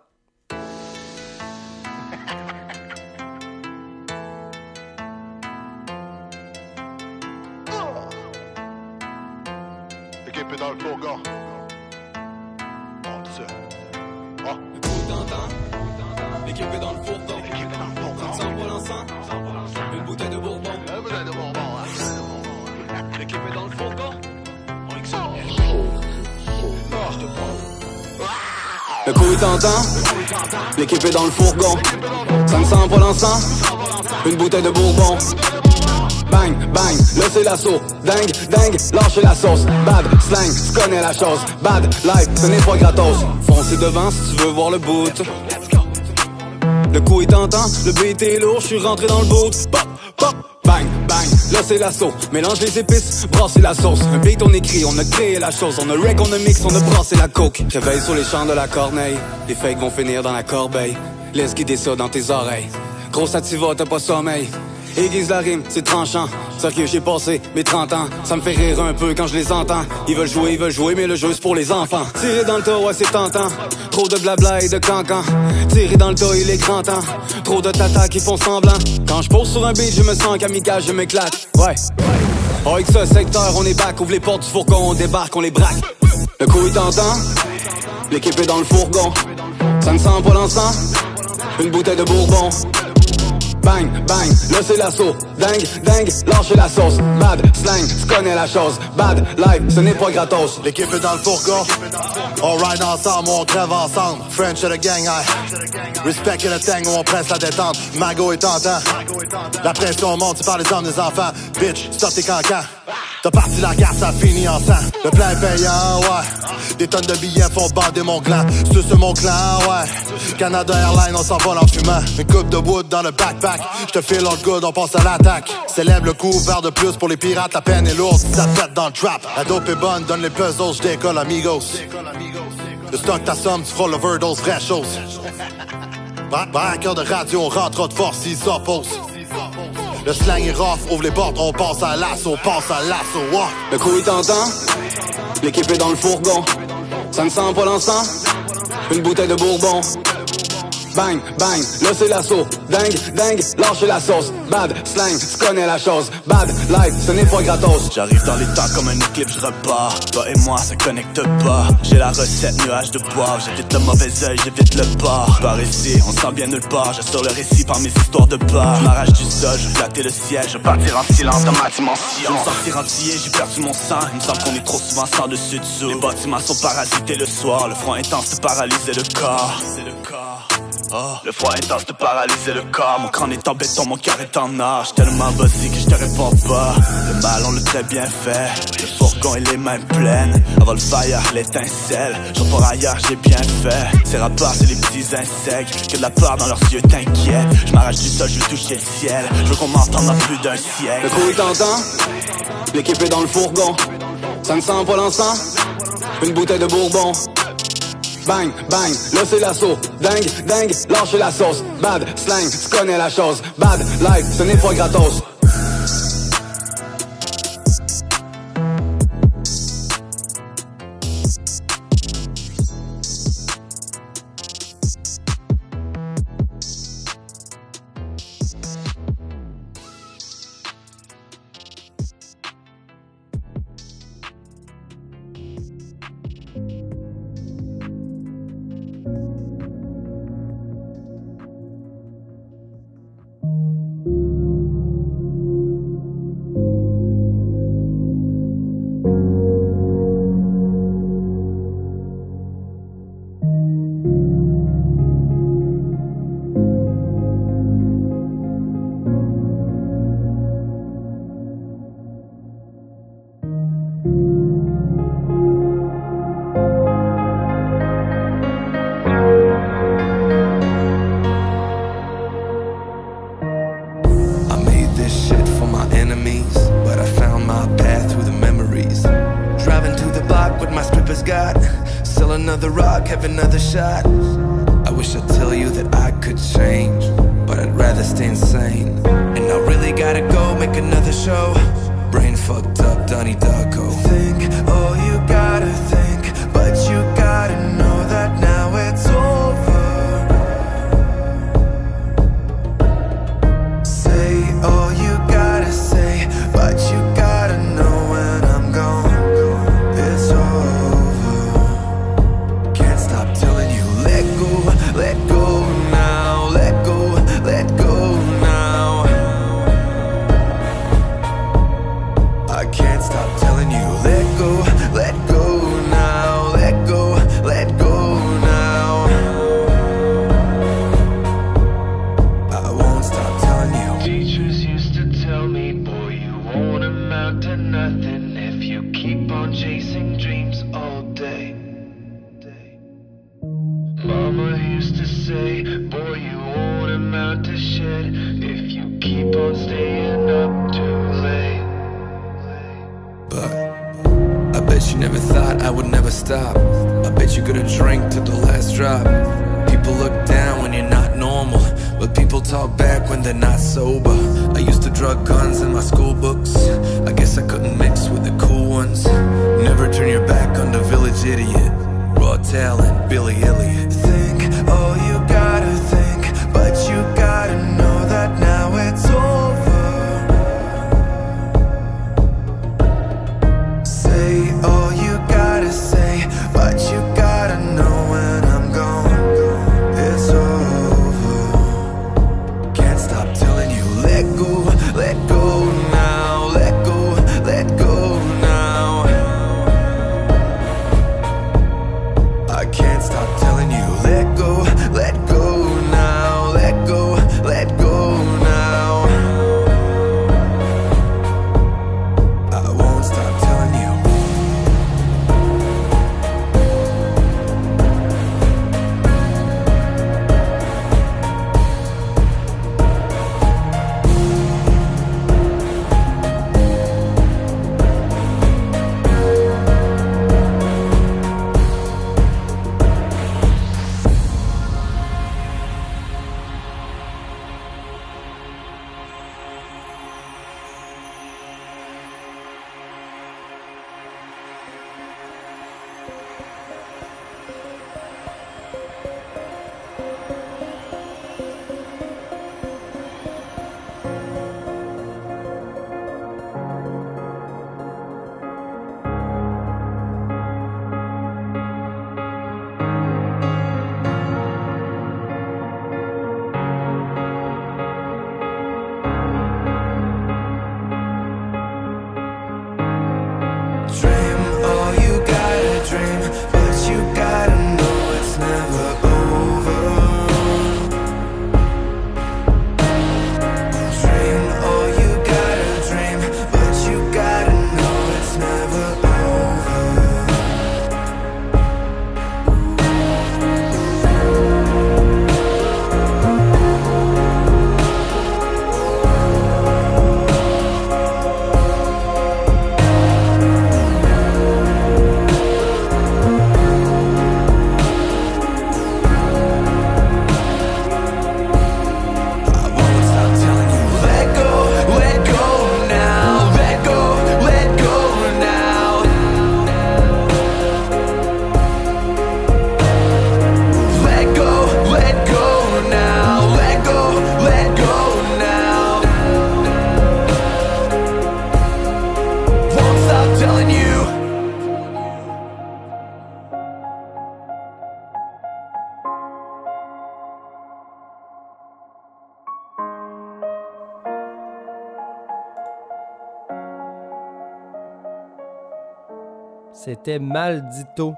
[SPEAKER 50] L'équipe est dans le fourgon.
[SPEAKER 52] Ça
[SPEAKER 53] ne sent pas l'encens, une bouteille de bourbon. Bang, bang, là l'assaut. Dingue, dingue, lâchez la sauce. Bad, slang, tu connais la chose. Bad, life, ce n'est pas gratos. Foncez devant si tu veux voir le boot. Le coup est tentant, le beat est lourd, je suis rentré dans le boot. Bang, là c'est l'assaut. Mélange les épices, brassez la sauce. Un beat on écrit, on a créé la chose. On a rec, on a mix, on a brassé la coke. Réveille sur les champs de la corneille. Les fakes vont finir dans la corbeille. Laisse guider ça dans tes oreilles. Gros sativa, t'as pas sommeil. Aiguise la rime, c'est tranchant. Sérieux, j'ai passé mes 30 ans. Ça me fait rire un peu quand je les entends. Ils veulent jouer, ils veulent jouer, mais le jeu c'est pour les enfants. Tirer dans le tas, ouais, c'est tentant. Trop de blabla et de cancan. Tirer dans le tas, il est grand temps. Trop de tata qui font semblant. Quand je pose sur un beat, je me sens kamikaze, je m'éclate. Ouais. Oh, avec ce secteur, on est back. Ouvre les portes du fourgon, on débarque, on les braque. Le coup est tentant. L'équipe est dans le fourgon. Ça ne sent pas l'encens. Une bouteille de bourbon. Bang, bang, là c'est l'assaut. Dingue, dingue, lâchez la sauce. Bad, slang, connais la chose. Bad, live, ce n'est pas gratos.
[SPEAKER 50] L'équipe est dans le fourgon. On ride ensemble, on crève ensemble. French et le gang, aye. Respect le tango, on presse la détente. Mago est tentant. La pression monte, tu parles des hommes, des enfants. Bitch, stop tes cancans. T'as parti la garde, ça finit en sang. Le plein payant, ouais. Des tonnes de billets font bander mon clan. C'est sur mon clan, ouais. Canada Airlines, on s'envole en fumant. Une coupe de wood dans le backpack. J'te file on good, on passe à l'attaque. Célèbre le coup, verre de plus pour les pirates. La peine est lourde, ça pète dans le trap. La dope est bonne, donne les puzzles, j'décolle, amigos. Le stock ta somme, tu feras l'overdose, vraie chose. Braqueur de radio, on rentre de force s'ils s'opposent. Le slang est rough, ouvre les portes, on passe à l'assaut, passe à l'assaut.
[SPEAKER 53] Le coup est tentant. L'équipe est dans le fourgon. Ça ne sent pas. Une bouteille de bourbon. Bang, bang, là c'est l'assaut. Dingue, dingue, lâchez la sauce. Bad, slang, tu connais la chose. Bad, life, ce n'est pas gratos.
[SPEAKER 54] J'arrive dans les temps comme un éclipse, je repars. Toi et moi, ça connecte pas. J'ai la recette, nuage de bois. J'évite le mauvais œil, j'évite le port. Par ici, on sent bien nulle part. J'assure le récit par mes histoires de bar. M'arrache du sol, je flatter le ciel. Je partir en silence dans ma dimension. Me sentir entier, j'ai perdu mon sang. Il me semble qu'on est trop souvent sans dessus dessous. Les bâtiments sont parasités le soir. Le froid intense te paralyser le corps. Le froid intense te paralyser le corps. Mon crâne est en béton, mon cœur est en or. J'suis tellement bossy que je te réponds pas. Le mal on l'a très bien fait. Le fourgon et les mains pleines Avant le fire, l'étincelle. J'en pour ailleurs, j'ai bien fait. Ces rapports c'est les petits insectes. Que de la peur dans leurs yeux t'inquiète. Je m'arrache du sol, je veux toucher le ciel. Je veux qu'on m'entende dans plus d'un siècle.
[SPEAKER 53] Le coup est tentant. L'équipe est dans le fourgon. Ça ne sent pas. Une bouteille de bourbon. Bang, bang, là l'assaut. Dingue, dingue, lâchez la sauce. Bad, slang, tu connais la chose. Bad, life, ce n'est pas gratos.
[SPEAKER 2] c'était Maldito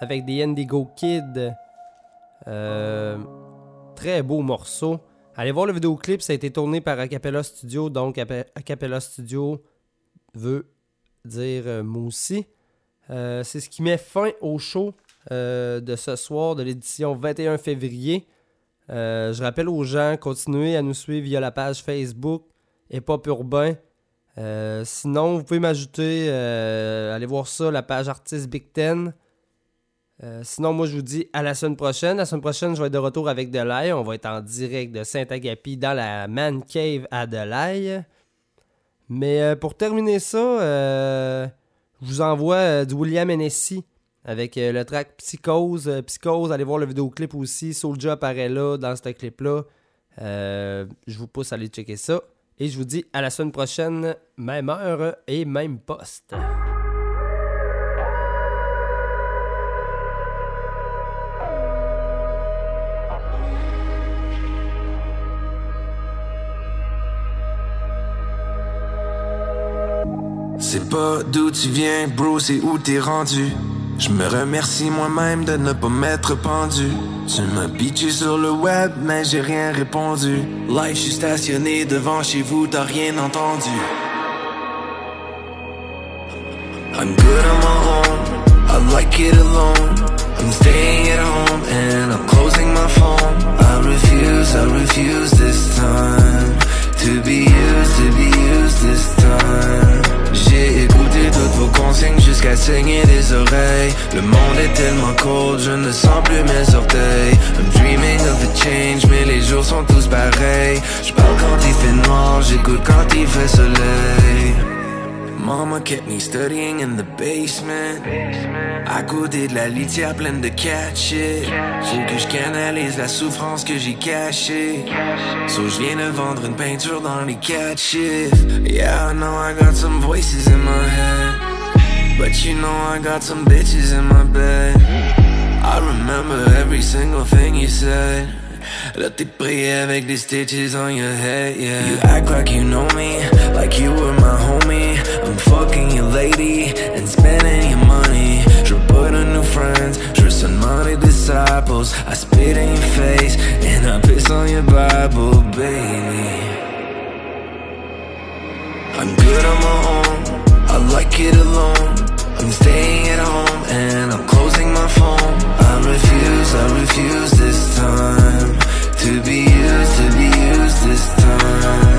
[SPEAKER 2] avec des Indigo Kids. Euh, très beau morceau. Allez voir le vidéoclip, ça a été tourné par Acapella Studio. Donc, Acapella Studio veut dire euh, Moussi. Euh, c'est ce qui met fin au show de ce soir, de l'édition 21 février. je rappelle aux gens, continuez à nous suivre via la page Facebook et Pop Urbain euh, sinon, vous pouvez m'ajouter, euh, allez voir ça, la page artiste Big Ten. Euh, sinon, moi, je vous dis à la semaine prochaine. La semaine prochaine, je vais être de retour avec Delaye. On va être en direct de Saint-Agapi dans la Man Cave à Delaye. Mais pour terminer ça, je vous envoie du William Hennessy avec le track Psychose. Psychose, allez voir le vidéoclip aussi. Soulja apparaît là dans ce clip-là. je vous pousse à aller checker ça. Et je vous dis à la semaine prochaine, même heure et même poste.
[SPEAKER 38] C'est pas d'où tu viens, bro, c'est où t'es rendu. Je me remercie moi-même de ne pas m'être pendu. Tu m'as bitché sur le web, mais j'ai rien répondu. Live, je suis stationné devant chez vous, t'as rien entendu. I'm good on my own, I like it alone. I'm staying at home and I'm closing my phone. I refuse, I refuse this time to be used, to be used this time. J'ai toutes vos consignes jusqu'à saigner des oreilles. Le monde est tellement cold, je ne sens plus mes orteils. I'm dreaming of a change, mais les jours sont tous pareils. Je parle quand il fait noir, j'écoute quand il fait soleil. Mama kept me studying in the basement. À côté de la litière pleine de cat shit. Faut que je canalise la souffrance que j'ai cachée. So je viens de vendre une peinture dans les chiffres. Yeah, I know I got some voices in my head. But you know I got some bitches in my bed. I remember every single thing you said. Là t'es avec des stitches on your head, yeah You act like you know me, like you were my homie I'm fucking your lady and spending your money. Je veux de new friends, je veux seulement disciples. I spit in your face and I piss on your Bible, baby. I'm good on my own, I like it alone. I'm staying at home and I'm closing my phone. I refuse, I refuse this time To be used, to be used this time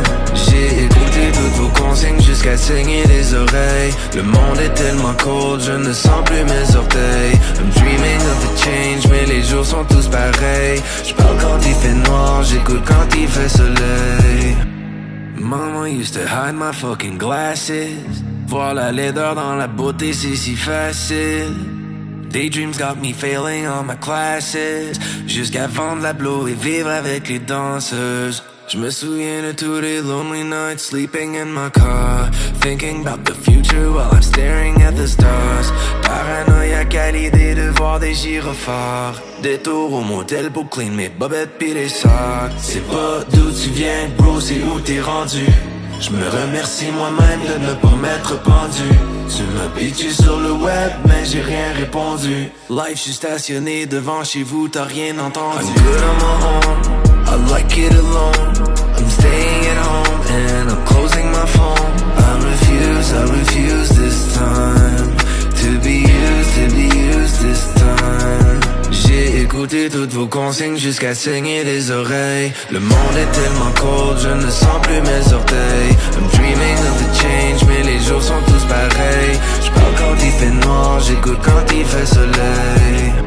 [SPEAKER 38] vos consignes jusqu'à saigner des oreilles Le monde est tellement cold, je ne sens plus mes orteils I'm dreaming of a change, mais les jours sont tous pareils Je parle quand il fait noir, j'écoute quand il fait soleil Mama used to hide my fucking glasses. Voir la laideur dans la beauté, c'est si facile. Daydreams got me failing on my classes. Jusqu'à vendre la blow et vivre avec les danseuses. Je me souviens de tous les lonely nights sleeping in my car. Thinking about the future while I'm staring at the stars. Paranoïaque à l'idée de voir des gyrophares. Des tours au motel pour clean mes bobettes pis les sacs. C'est pas d'où tu viens, bro, c'est où t'es rendu. Je me remercie moi-même de ne pas m'être pendu. Tu m'as sur le web, mais j'ai rien répondu. Live, je suis stationné devant chez vous, t'as rien entendu. I'm good on my own, I like it alone. I'm staying at home and I'm closing my phone. I refuse, I refuse this time. To be used, to be used this time. J'ai écouté toutes vos consignes jusqu'à saigner des oreilles. Le monde est tellement cold, je ne sens plus mes orteils. I'm dreaming of a change, mais les jours sont tous pareils. Je quand il fait noir, j'écoute quand il fait soleil.